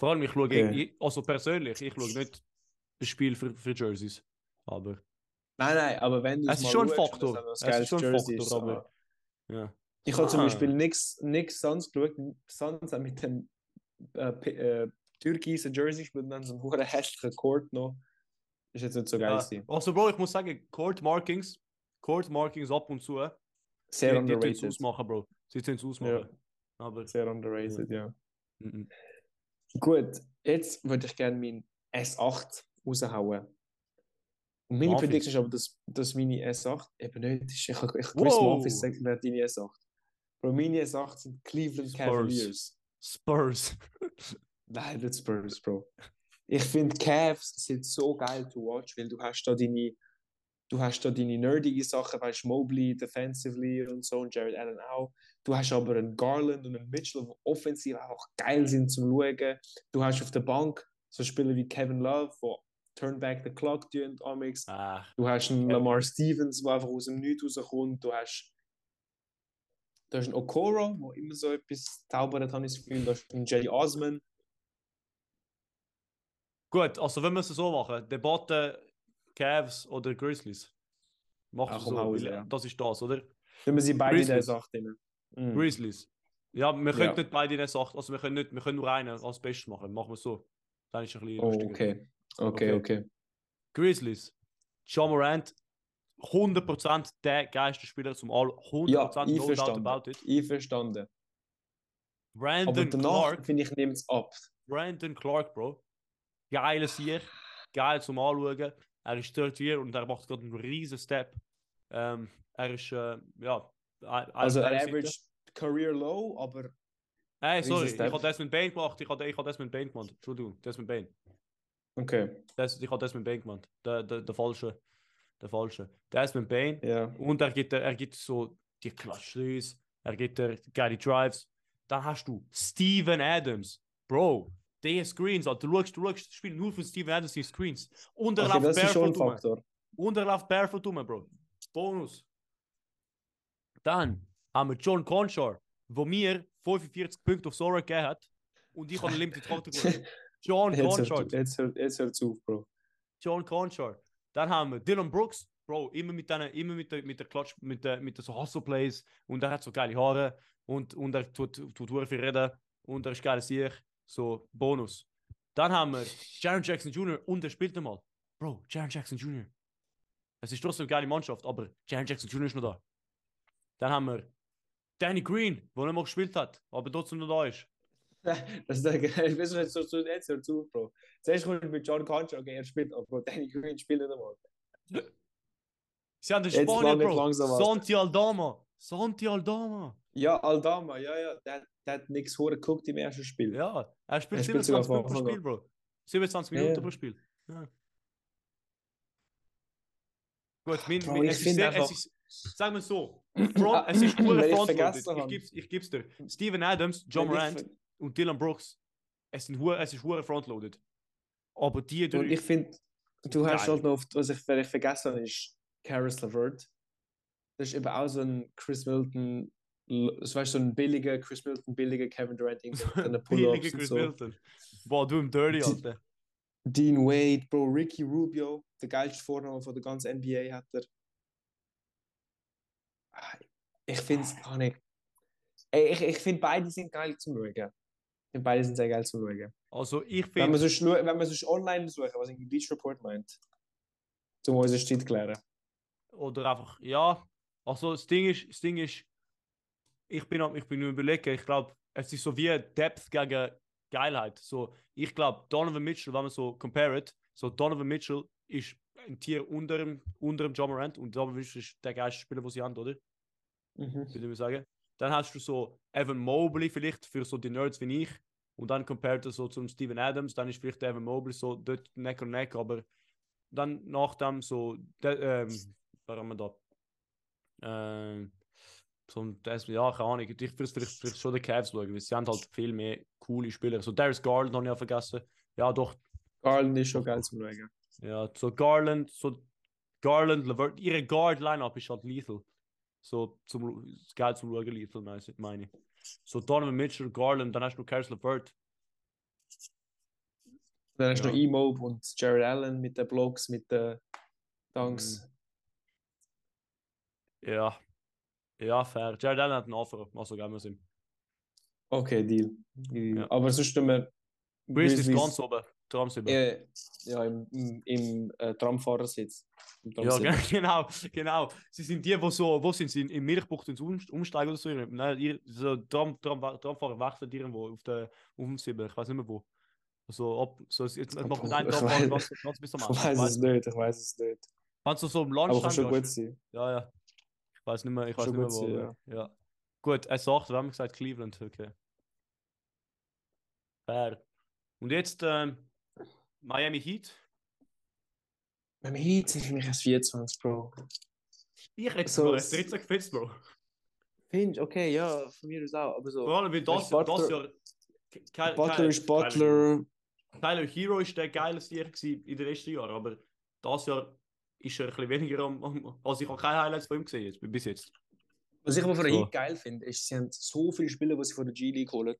Vor allem, ich schaue, Okay. ich, also persönlich, ich schaue nicht das Spiel für, für Jerseys. Aber Nein, nein, aber wenn du Es ist schon ein Faktor. Es ist schon ein Faktor, ist, aber- ah. ja. Ich habe zum Ah. Beispiel nix, nix Suns geschaut. Suns haben mit dem äh, äh, türkisen Jersey gespielt und dann so einen hohen hässlichen Court noch. Ist jetzt nicht so geil Ja. Also, Bro, ich muss sagen, Court Markings, Court Markings ab und zu. Sehr die, die tun's underrated. ausmachen, Bro. Sie tun es ausmachen. Aber. Sehr underrated, ja. mhm. Gut, jetzt würde ich gerne meinen S8 raushauen. Und meine Memphis. Prediction ist aber, dass, dass meine S8 eben nicht ist. Ich, ich, ich Chris Wow. Sagt mir deine S8. Bro, meine S8 sind Cleveland Spurs. Cavaliers. Spurs. Nein, nicht Spurs, Bro. Ich finde Cavs sind so geil to watch, weil du hast da deine, du hast da deine nerdige Sachen, weißt Mobley defensively und so und Jared Allen auch. Du hast aber einen Garland und einen Mitchell, die offensiv einfach geil sind zum Schauen. Du hast auf der Bank so Spieler wie Kevin Love, der Turn Back the Clock tun, Amix. Ah, Du hast einen. Lamar Stevens, der einfach aus dem Nichts rauskommt. Du hast, du hast einen Okoro, der immer so etwas zaubert, habe ich das Gefühl. Du hast einen Jay Osman. Gut, also wenn wir es so machen, Debatte Cavs oder Grizzlies. Mach Ah, es komm, so, weil, ja. das ist das, oder? Wenn wir sie beide in der Grizzlies. Sache drin. Mhm. Grizzlies. Ja, wir können Ja. nicht beide in der Sache, also wir können, nicht, wir können nur einen als Bestes machen. Machen wir es so. Dann ist es ein bisschen Oh, okay. Okay, Okay. okay. Grizzlies. John Morant, 100% der geilste Spieler zum All. 100% Ja, no doubt einverstanden. about it. Einverstanden. Aber Brandon danach, Clark, finde ich, nimmt es ab. Brandon Clark, Bro. Geiler Sieg, geil zum Anschauen. Er ist 30 und er macht gerade einen riesen Step. Ähm, er ist, äh, ja, Also, er Seite. average Career Low, aber Hey, sorry, ich habe Desmond Bain gemacht. Ich habe ich hab Desmond Bain gemacht. Entschuldigung, Desmond Bain. okay. Das, ich habe Desmond Bain gemacht. Der, der, der falsche. Der falsche. Desmond Bain. Ja. Und er gibt, er gibt so die Clutch er gibt dir geile Drives. Dann hast du Steven Adams. Bro, die Screens, Alter, du schaust, du schaust das Spiel nur von Steven Adams, die Screens. Und er Okay, läuft das barefoot rum. Und er läuft barefoot rum, Bro. Bonus. Dann haben wir John Conchar, wo mir 45 Punkte auf Sora gegeben hat. Und ich habe Limited Category. John Jetzt Conchar. hört, jetzt, hört, jetzt hört's auf, Bro. John Conchar. Dann haben wir Dylan Brooks, Bro, immer mit deiner, immer mit der, mit der Klatsch, mit der, mit der so Hustle Plays und er hat so geile Haare und, und er tut, tut viel reden und er ist geil Sieg, so Bonus. Dann haben wir Jaron Jackson Jr. und er spielt einmal. Bro, Jaron Jackson Jr. Es ist trotzdem eine geile Mannschaft, aber Jaron Jackson Jr. ist noch da. Dann haben wir Danny Green, der nicht mal gespielt hat, aber trotzdem noch da ist. Das ist der geil. Weißt du, jetzt hört's auf, jetzt hört's auf, Bro. Zuerst kommt mit John Concha, okay, er spielt, aber Danny Green spielt nicht einmal. Sie haben den Jetzt Spanier, Bro. langsam. Santi Aldama. Santi Aldama. Ja, Aldama, ja, ja, der, hat- der hat nichts hure geguckt im ersten Spiel. Ja, er spielt Er spielt sogar 27 von Minuten pro Spiel, Bro. 27 Ja, Minuten ja. pro Spiel. Ja. Gut, mein, Bro, mein, ich es, ist sehr, einfach- es ist, sagen wir so, front, es ist nur Wenn ich Ich ich gib's dir. Steven Adams, John ich Morant und Dylan Brooks, es, sind, es ist hure frontloaded. Aber die drei, Und ich finde, du hast halt noch, oft- was ich vielleicht vergessen habe, ist Karis LeVert. Das ist eben auch so ein Chris Milton, das war so ein billiger Chris Milton, billiger Kevin Durant, irgendwie mit seinen billige Pull-Ups und Chris so. Milton. Boah, du im Dirty, Alter. Dean Wade, Bro, Ricky Rubio, der geilste Vorname von der ganzen NBA hat er. Ich finde es gar nicht. Ich, ich finde beide sind geil zum Schauen. Ich finde beide sind sehr geil zum Schauen. Also ich Wenn man finde, sonst, wenn man sonst online suchen, was in Bleach Report meint, zum unseren Streit klären. oder einfach, ja. Also das Ding ist, das Ding ist, ich bin, ich bin nur überlegen, ich glaube, es ist so wie Depth gegen Geilheit. So, ich glaube, Donovan Mitchell, wenn man so compared, so Donovan Mitchell ist ein Tier unter dem, unter dem John Morant und Donovan Mitchell ist der geilste Spieler, den sie haben, oder? Mhm. Würde ich sagen. Dann hast du so Evan Mobley vielleicht für so die Nerds wie ich und dann compared so zum Steven Adams, dann ist vielleicht Evan Mobley so dort Neck und Neck, aber dann nach dem so, de, ähm, wer haben wir da? Ähm, so ein- ja, keine Ahnung, ich würde vielleicht, vielleicht schon die Cavs schauen, weil sie haben halt viel mehr coole Spieler. So Darius Garland habe ich ja vergessen. Ja, doch, Garland ist schon geil zum Schauen. ja, so Garland, so Garland, Levert, ihre Guard-Line-Up ist halt lethal. So zum ist geil zum Schauen, lethal, meine ich-. So Donovan Mitchell, Garland, dann hast du Caris LeVert. Dann hast du Ja. noch E-Mob und Jared Allen mit den Blocks, mit den Dunks. Ja. Ja, fair. Jared Allen hat einen Offer, also geben wir es ihm. Okay, Deal. Ja. Aber sonst tun wir Grizzlies Grizzlies- ganz oben. Tram 7. Äh, ja, im, im, im äh, Tramfahrersitz. Im Ja, genau, genau. Sie sind die, wo so, wo sind sie? In Milchbucht ins Um- Umsteigen oder so? Nein, ihr, so Tram, Tram, Tramfahrer wechseln irgendwo auf der auf dem Sieben. Ich weiß nicht mehr wo. So, ab, so jetzt, macht man einen Tramfahrer weiß- ganz, ganz bis am Ich weiß es nicht, ich weiß es nicht. Wenn du so im Aber Land kann schon gut sein. Ja, ja. Ich weiß nicht mehr, ich weiß nicht mehr wo. sein, aber- ja. Gut, er sagt, wir haben gesagt Cleveland, okay. Fair. Und jetzt ähm, Miami Heat. Beim Heat sind für mich erst 24, Bro. Ich hätte So, sogar es- 13 gefetzt, Bro. Findest okay, ja, von mir aus auch. Aber so. Vor allem, weil das, du, das Butler- Jahr. Ke- Ke- Butler Ke- ist Butler. Tyler Hero ist der geile Stier gewesen in den letzten Jahren, aber das Jahr ist er ein bisschen weniger am. am also ich habe keine Highlights von ihm gesehen jetzt, bis jetzt. Was ich aber von der So. Heat geil finde, ist, sie haben so viele Spieler, die sie von der G-League holen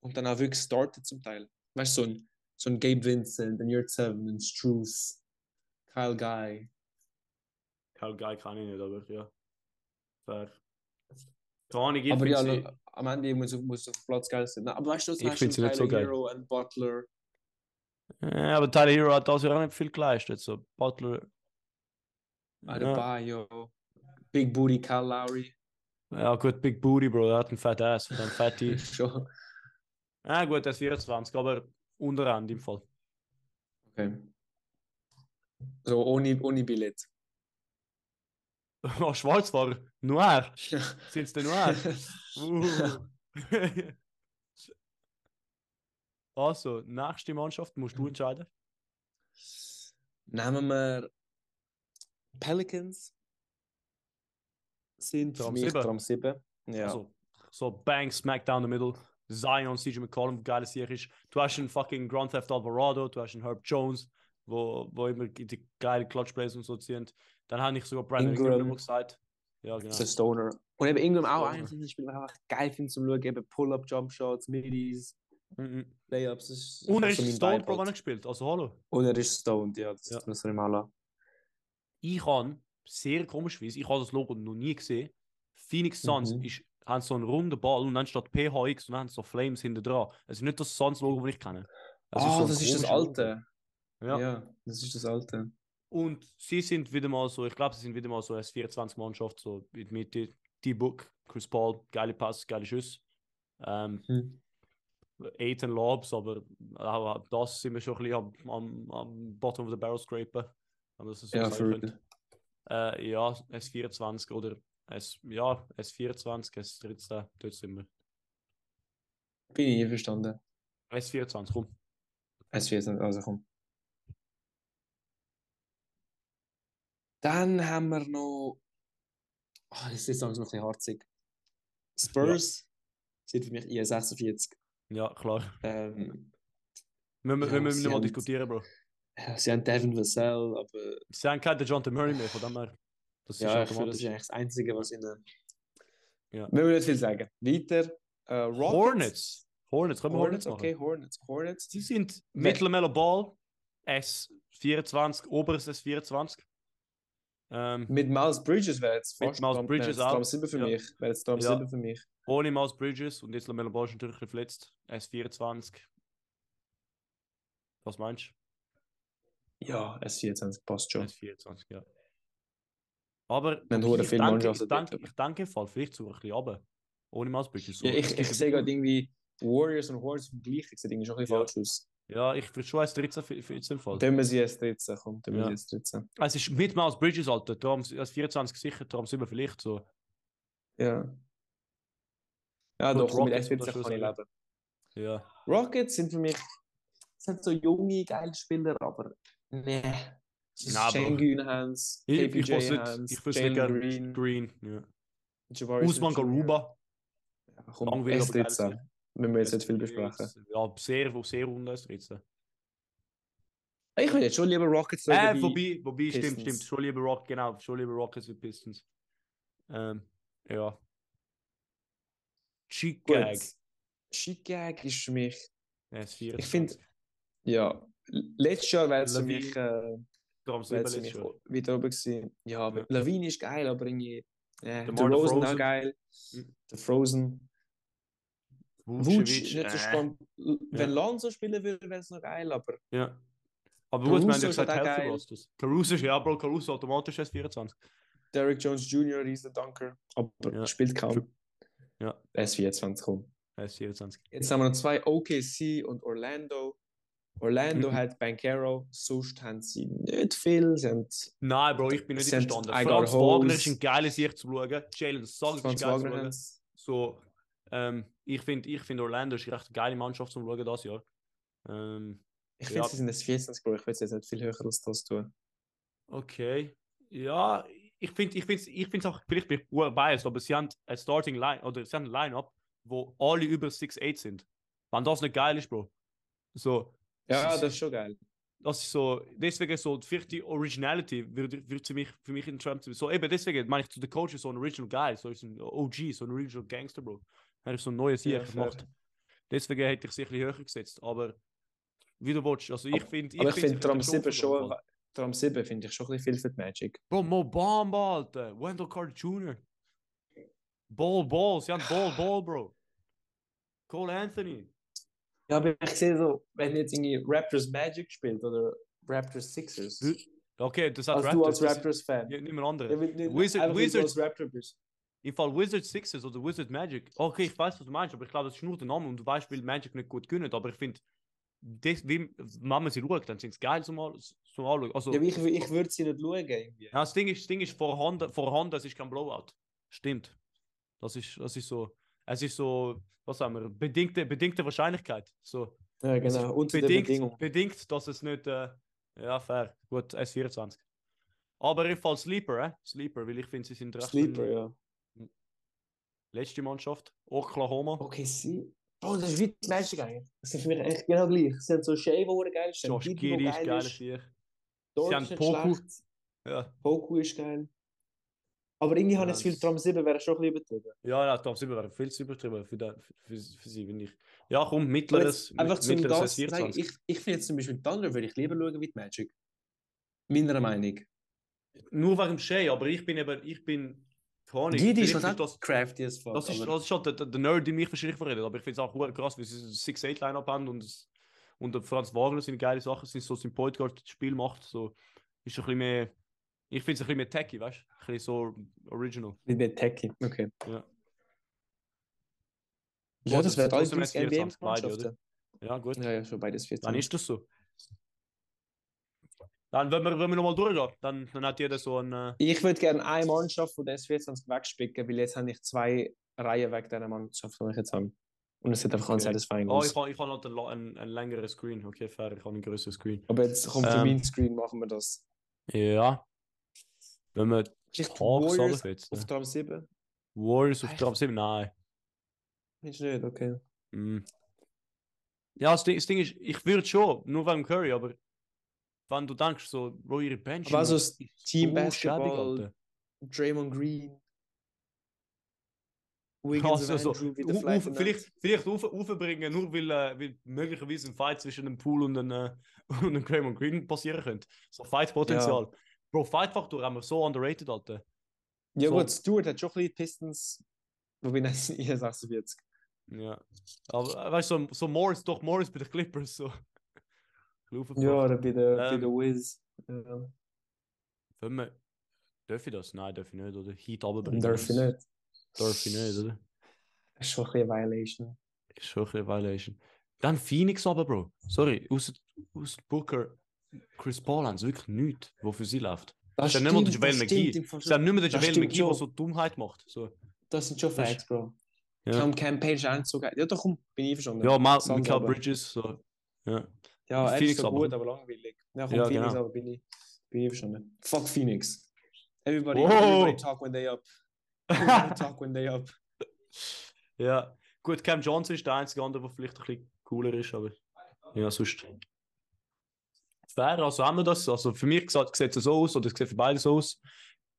und dann auch wirklich starten zum Teil. Weißt du, so ein, so ein Gabe Vincent, ein Yurt Seven, ein Struce, Kyle Guy. Kyle Guy kann ich nicht, aber ja. Fair. Keine Ahnung, aber finde ja, sie- am Ende muss, muss auf dem Platz geil sein. Aber weißt du, was Ich hast find sie du nicht so geil. Hero und Butler? Ja, aber Tyler Hero hat das Jahr auch nicht viel geleistet. So, Butler. Ja, Adebayo, Big Booty Kyle Lowry. ja, gut, Big Booty, Bro. Er hat einen Fat Ass, dann Fatty. Schon. ja, gut, er ist 24, aber unterhand im Fall. Okay. So ohne, ohne Billett. Oh, Schwarzfahrer. Noir. Sind es denn Noir? Uh. also, nächste Mannschaft musst du entscheiden. Nehmen wir Pelicans. Sind für Tram mich sieben. Tram 7. Ja. Also, so bang, smack down the middle. Zion, CJ McCollum, geile Serie ist. Du hast einen fucking Grand Theft Alvarado, du hast einen Herb Jones, wo, wo immer die geile Clutch Plays und so ziehen. Dann habe ich sogar Brandon Ingram, Ingram. gesagt. Ja, genau. Der Stoner. Und eben Ingram auch Stoner. einer von den Spielern, die ich einfach geil finde zum Schauen. Eben Pull-Up, Jump-Shots, Middies, Mhm. Layups. Das ist Und er so ist mein Stone Vibe Pro, wenn er halt. gespielt. Also, hallo. Und er ist stoned, ja. Das Ja. muss er ihm auch lassen. Ich habe, sehr komischweise, ich habe das Logo noch nie gesehen. Phoenix Suns Mhm. ist, haben so einen runden Ball und dann steht PHX und dann haben so Flames hinter dran. Es ist nicht das Suns-Logo, das ich kenne. Ah, so ein das ist das Logo. alte. Ja. Ja. das ist das alte. Und sie sind wieder mal so, ich glaube, sie sind wieder mal so als 24-Mannschaft, so der Mitte. D-Book, Chris Paul, geile Pass, geile Schuss. Ähm, Hm. 18 Lobs, aber auch das sind wir schon ein bisschen am, am, am Bottom of the Barrel scrapen. Wenn man das so Ja, sagen. Äh, ja, S24 oder S, ja, S24, S13, dort sind wir. Bin ich einverstanden. S24, komm. Es wird nicht, also komm. Dann haben wir noch. Ah, das ist langsam noch ein bisschen harzig. Spurs sind für mich IS46. Ja, klar. Ähm, Wir, wir, Ja, wir müssen sie nicht mal diskutieren, Bro. ja, sie haben Devin Vassell, aber Sie haben keinen John Murray mehr, von dem her. Das ja, ist ich finde, das ist eigentlich das Einzige, was ihnen. Ja. Wir wollen nicht viel sagen. Weiter. Äh, Rockets. Hornets. Hornets, können wir Hornets, Hornets, machen? okay, Hornets. Hornets. Sie sind We- Mittelmeller Ball, S24, oberes S24. Ähm, Mit Miles Bridges wäre jetzt Mit fast Miles Tram- Bridges wäre jetzt auch. 7 für Ja. mich. Wäre jetzt Tram Ja. 7 für mich. ohne Miles Bridges und jetzt Lamella Ball ist natürlich verletzt. S24. Was meinst Ja, S24 passt du? schon. S24, ja. Aber Wir ich, hure ich, Mannschaften ich, dort. ich denke im Fall vielleicht sogar ein bisschen runter. Ohne Bridges. So. Ja, ich, ich sehe gerade irgendwie Warriors und Hornets vom gleichen. Das sieht irgendwie schon ein bisschen Ja. falsch aus. Ja, ich würde schon S13 für, für jetzt im Fall. Dann müssen sie S13 kommen. Dann Ja. müssen sie S13. Es ist mit Miles Bridges, Alter. Tram S24 sicher, Tram 7 vielleicht so. Ja. Ja, Gut, doch, mit Rockets S14 muss man kann ich leben. Ja. Rockets sind für mich sind so junge, geile Spieler, aber nee. Es Na, Schengen Hans, Ich, ich, KPJ Hans, ich Jalen gerne Green, Green. ja. Jabari Usman. Garuba. Ja, komm, aber geil S13. Wenn wir jetzt nicht viel besprechen. Ja, sehr, sehr unten S13. Ich will jetzt schon lieber Rockets schauen Äh, wobei, wobei stimmt, Pistons. stimmt. Schon lieber Rock, genau, schon lieber Rockets wie Pistons. Ähm, ja. Cheek Gag. Gut. Shitgag ist für mich, S24. ich finde, ja, letztes Jahr wäre es für mich, äh, Darum sind wir Jahr. wieder oben gewesen. Ja, Ja. Lawine ist geil, aber irgendwie, äh, der DeMar Rosen auch geil, Mhm. der Frozen. Vucic nicht so äh, spannend. Wenn Ja. Lonzo spielen würde, wäre es noch geil, aber Ja. Aber gut, ja ist gesagt, halt Healthy. Rosters. Caruso ist, ja, Bro, Caruso automatisch erst 24. Derrick Jones Jr. riesen Dunker, aber Ja. spielt kaum. Ja. Er ist 24 komm. Er ist 24. Jetzt haben wir noch zwei OKC und Orlando. Orlando Mhm. hat Bankero, sonst haben sie nicht viel. Sie haben Nein, Bro, ich bin nicht got Franz. Wagner ist ein geiles Sicht zu schauen. Jalen Suggs ist geil zu schauen. So, ähm, ich finde ich find Orlando ist eine recht geile Mannschaft zum Schauen dieses Jahr. Ähm, Ich finde, Ja. sie sind das 14 Bro. Ich will es jetzt nicht viel höher als das tun. okay. Ja, ich finde ich find's, ich find's auch, vielleicht bin ich biased, aber sie haben ein Starting Line oder sie haben ein Line-Up, wo alle über 6'8 sind. Wenn das nicht geil ist, Bro. So, Ja, das ist schon geil. das ist so, deswegen so, vielleicht die Originality wird, wird für, mich, für mich in Trump so, eben deswegen meine ich zu den Coaches so ein Original Guy, so ist ein OG, so ein Original Gangster, Bro. Er ist so ein neues Ja, Sieg fair. gemacht. Deswegen hätte ich sie ein bisschen höher gesetzt, aber wie du willst, also ich finde, Aber ich find, finde sie 7 verdienen schon. Tram 7 finde ich schon ein bisschen viel für die Magic. Bro, Mo Bamba, Alter, Wendell Carter Jr. Ball, Ball, sie haben Ball, Ball, Bro. Cole Anthony. Ja, aber ich sehe so, wenn jetzt irgendwie Raptors Magic spielt oder Raptors Sixers. Okay, das hat Als du als Raptors-Fan. Ja, mehr andere. Ja, nicht- Wizard- Wizards- als Raptor bist. Im Fall Wizard Sixers oder Wizard Magic. Okay, ich weiß, was du meinst, aber ich glaube, das ist nur der Name und du weißt, weil Magic nicht gut gönnen. Aber ich finde, wenn man sie schaut, dann sind sie geil zum, zum Anschauen. Also, Ja, aber ich, ich würde sie nicht schauen. Irgendwie. ja, das, Ding ist, das Ding ist vorhanden, vorhanden, es ist kein Blowout. Stimmt. Das ist, das ist so, es ist so, was sagen wir, bedingte, bedingte Wahrscheinlichkeit. So, Ja, ist genau. Den bedingt, bedingt, dass es nicht, äh, ja, fair, gut, S24. Aber im Fall Sleeper, äh? Sleeper, weil ich finde, sie sind recht Sleeper, ja. letzte Mannschaft. Oklahoma. Okay, sie. Bro, das ist wie die Magic eigentlich. Das sind für mich echt genau gleich. Sie haben so Shea, wo geil ist. haben Josh Giddy ist geil ist. Sie haben ist Poku. Ja, Poku ist geil. Aber irgendwie habe ich das Ja, Gefühl, Tram 7 wäre schon ein bisschen übertrieben. ja, ja Top 7 wäre viel zu übertrieben für, den, für, für, sie, finde ich. Ja, komm, mittleres, jetzt einfach zum mittleres das zu sagen, S24. ich, ich finde jetzt zum Beispiel Thunder würde ich lieber schauen wie die Magic. Meiner Meinung. Nur wegen Shea, aber ich bin eben, ich bin, keine Giddy ist halt das, crafty as fuck. das, ist, das ist halt der, der, der Nerd, den mich wahrscheinlich verredet, aber ich finde es auch krass, wie sie ein 6-8-Line-Up haben und, es- und der Franz Wagner seine geile Sachen sind, so sein Point Guard Spiel macht, so, ist ein bisschen mehr, ich finde es ein bisschen mehr tacky, weißt du, ein bisschen so original. Mit mehr Techie. Okay. Ja. Ja, das wäre trotzdem allerdings S24 beide, NBA-Mannschaften. Ja, gut. Ja, ja, schon beides 14. Dann ist das so. Dann, wenn wir, wenn wir nochmal durchgehen, dann, dann hat jeder so ein. Äh, Ich würde gerne eine Mannschaft von der S24 wegspicken, weil jetzt habe ich zwei Reihen weg dieser Mannschaft, die ich jetzt habe. Und es sieht einfach Okay. unsatisfying oh, aus. ich habe ich hab halt ein, la- ein, ein längeres Screen. Okay, fair, ich habe einen größeren Screen. Aber jetzt kommt für Ähm, meinen Screen, machen wir das. Ja. Wenn wir Vielleicht Hawks Warriors jetzt. auf Tram 7? Warriors auf? Trap 7, nein. Ist nicht, okay. Mm. Ja, das Ding, das Ding ist, ich würde schon, nur wegen Curry, aber wenn du denkst, so, Bro, ihre Bench. Aber also das ist Team so Basketball, Alter. Draymond Green, Wiggins Also, so, auf, vielleicht vielleicht vielleicht auf, aufbringen, nur weil, äh, weil möglicherweise ein Fight zwischen einem Pool und einem, äh, und einem Draymond Green passieren könnte. So Fight-Potenzial. Bro, Fight-Faktor haben wir so underrated, Alter. Ja so- gut, Stewart hat schon ein bisschen Pistons, wobei ich 46. Ja. Aber äh, weißt du, so, so Morris, doch Morris bei den Clippers. So. Ja, oder bei der, Ähm, Wiz. Ja. Wenn wir, darf ich das? Nein, darf ich nicht, oder? Heat runterbringen. Darf ich nicht. Darf ich nicht, oder? Ist schon ein bisschen Violation. Ist schon ein bisschen Violation. Dann Phoenix aber, Bro. Sorry, aus, aus Booker, Chris Paul haben sie wirklich nichts, was für sie läuft. Das Sie haben nicht mehr JaVale das McGee. Sie haben schon. nicht mehr Das JaVale stimmt McGee, der so Dummheit macht. So. Das sind schon Das- Facts, Bro. Ja, Cam Campaign ist auch nicht so geil. Ja, doch, komm, bin ich einverstanden. ja Suns Michael. Bridges. So. Ja. Ja, er Phoenix ist so gut, aber langweilig. Ja, komm, Ja, Phoenix, genau. aber bin ich, bin ich einverstanden. Fuck Phoenix. Everybody, Wow. everybody talk when they up. Everybody talk when they up. ja. Gut, Cam Johnson ist der einzige andere, der vielleicht ein bisschen cooler ist, aber ja, sonst. Fair, also haben wir das. Also für mich gesagt, sieht es so aus, oder es sieht für beide so aus.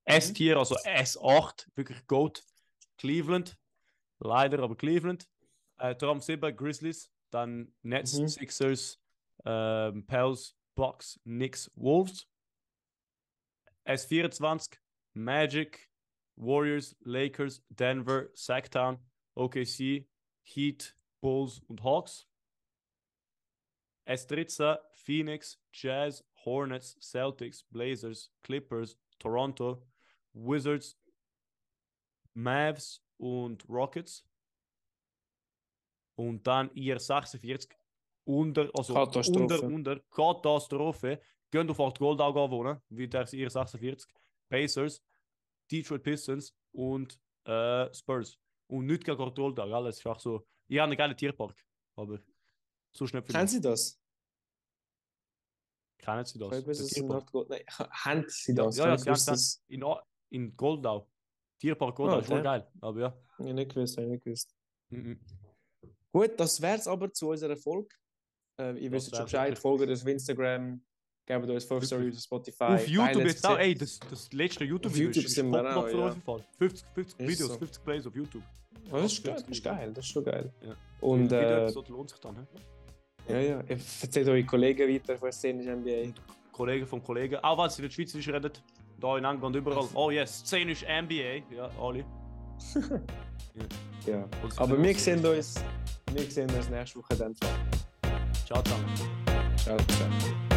S-Tier, also S8, wirklich Goat. Cleveland, leider, aber Cleveland. Äh, Tram 7, Grizzlies, dann Nets, Mhm. Sixers, ähm, Pels, Bucks, Knicks, Wolves. S24, Magic, Warriors, Lakers, Denver, Sacktown, OKC, Heat, Bulls und Hawks. S13 Phoenix, Jazz, Hornets, Celtics, Blazers, Clippers, Toronto, Wizards, Mavs und Rockets. Und dann ihr 46 unter, also Katastrophe. unter, unter Katastrophe. Gehen auf 8 Gold auch wie der ihr 46. Pacers, Detroit Pistons und äh, Spurs. Und nicht gegen Gold da, gell? Es ist einfach so. Ich habe einen geilen Tierpark, aber so schnell Kennen. Sie das? Kennen Sie das? In? Nordgold. Nein, haben Sie Ja, das? ja, ja, ich sie haben wusste das. In, in Goldau. Tierpark Goldau Ah, ist voll geil. Aber ja. Ich hab nicht gewusst, ich hab nicht gewusst. Mhm. Gut, das wäre es aber zu unserer Folge. Äh, ihr wisst schon Bescheid, folgt uns auf Instagram, gebt uns 5 Wirklich. Stories auf Spotify. Auf YouTube jetzt auch, ey, das, das letzte YouTube-Video YouTube ist, sind wir auch, ja. euch Fall. 50, 50 Ist Videos, so. 50 Plays auf YouTube. Oh, das, ist geil, 50 das ist geil, das ist schon geil. Ja. Und Jede äh, Episode lohnt sich dann. He? Ja, ja, erzählt eure Kollegen weiter von der Szene NBA. Und Kollegen von Kollegen, auch wenn sie in der Schweiz reden, da in England überall. Oh yes, Szene ist NBA. Ja, alle. Ja. Sie Aber wir sehen uns, wir sehen uns nächste Woche dann. Ciao zusammen. Ciao, ciao.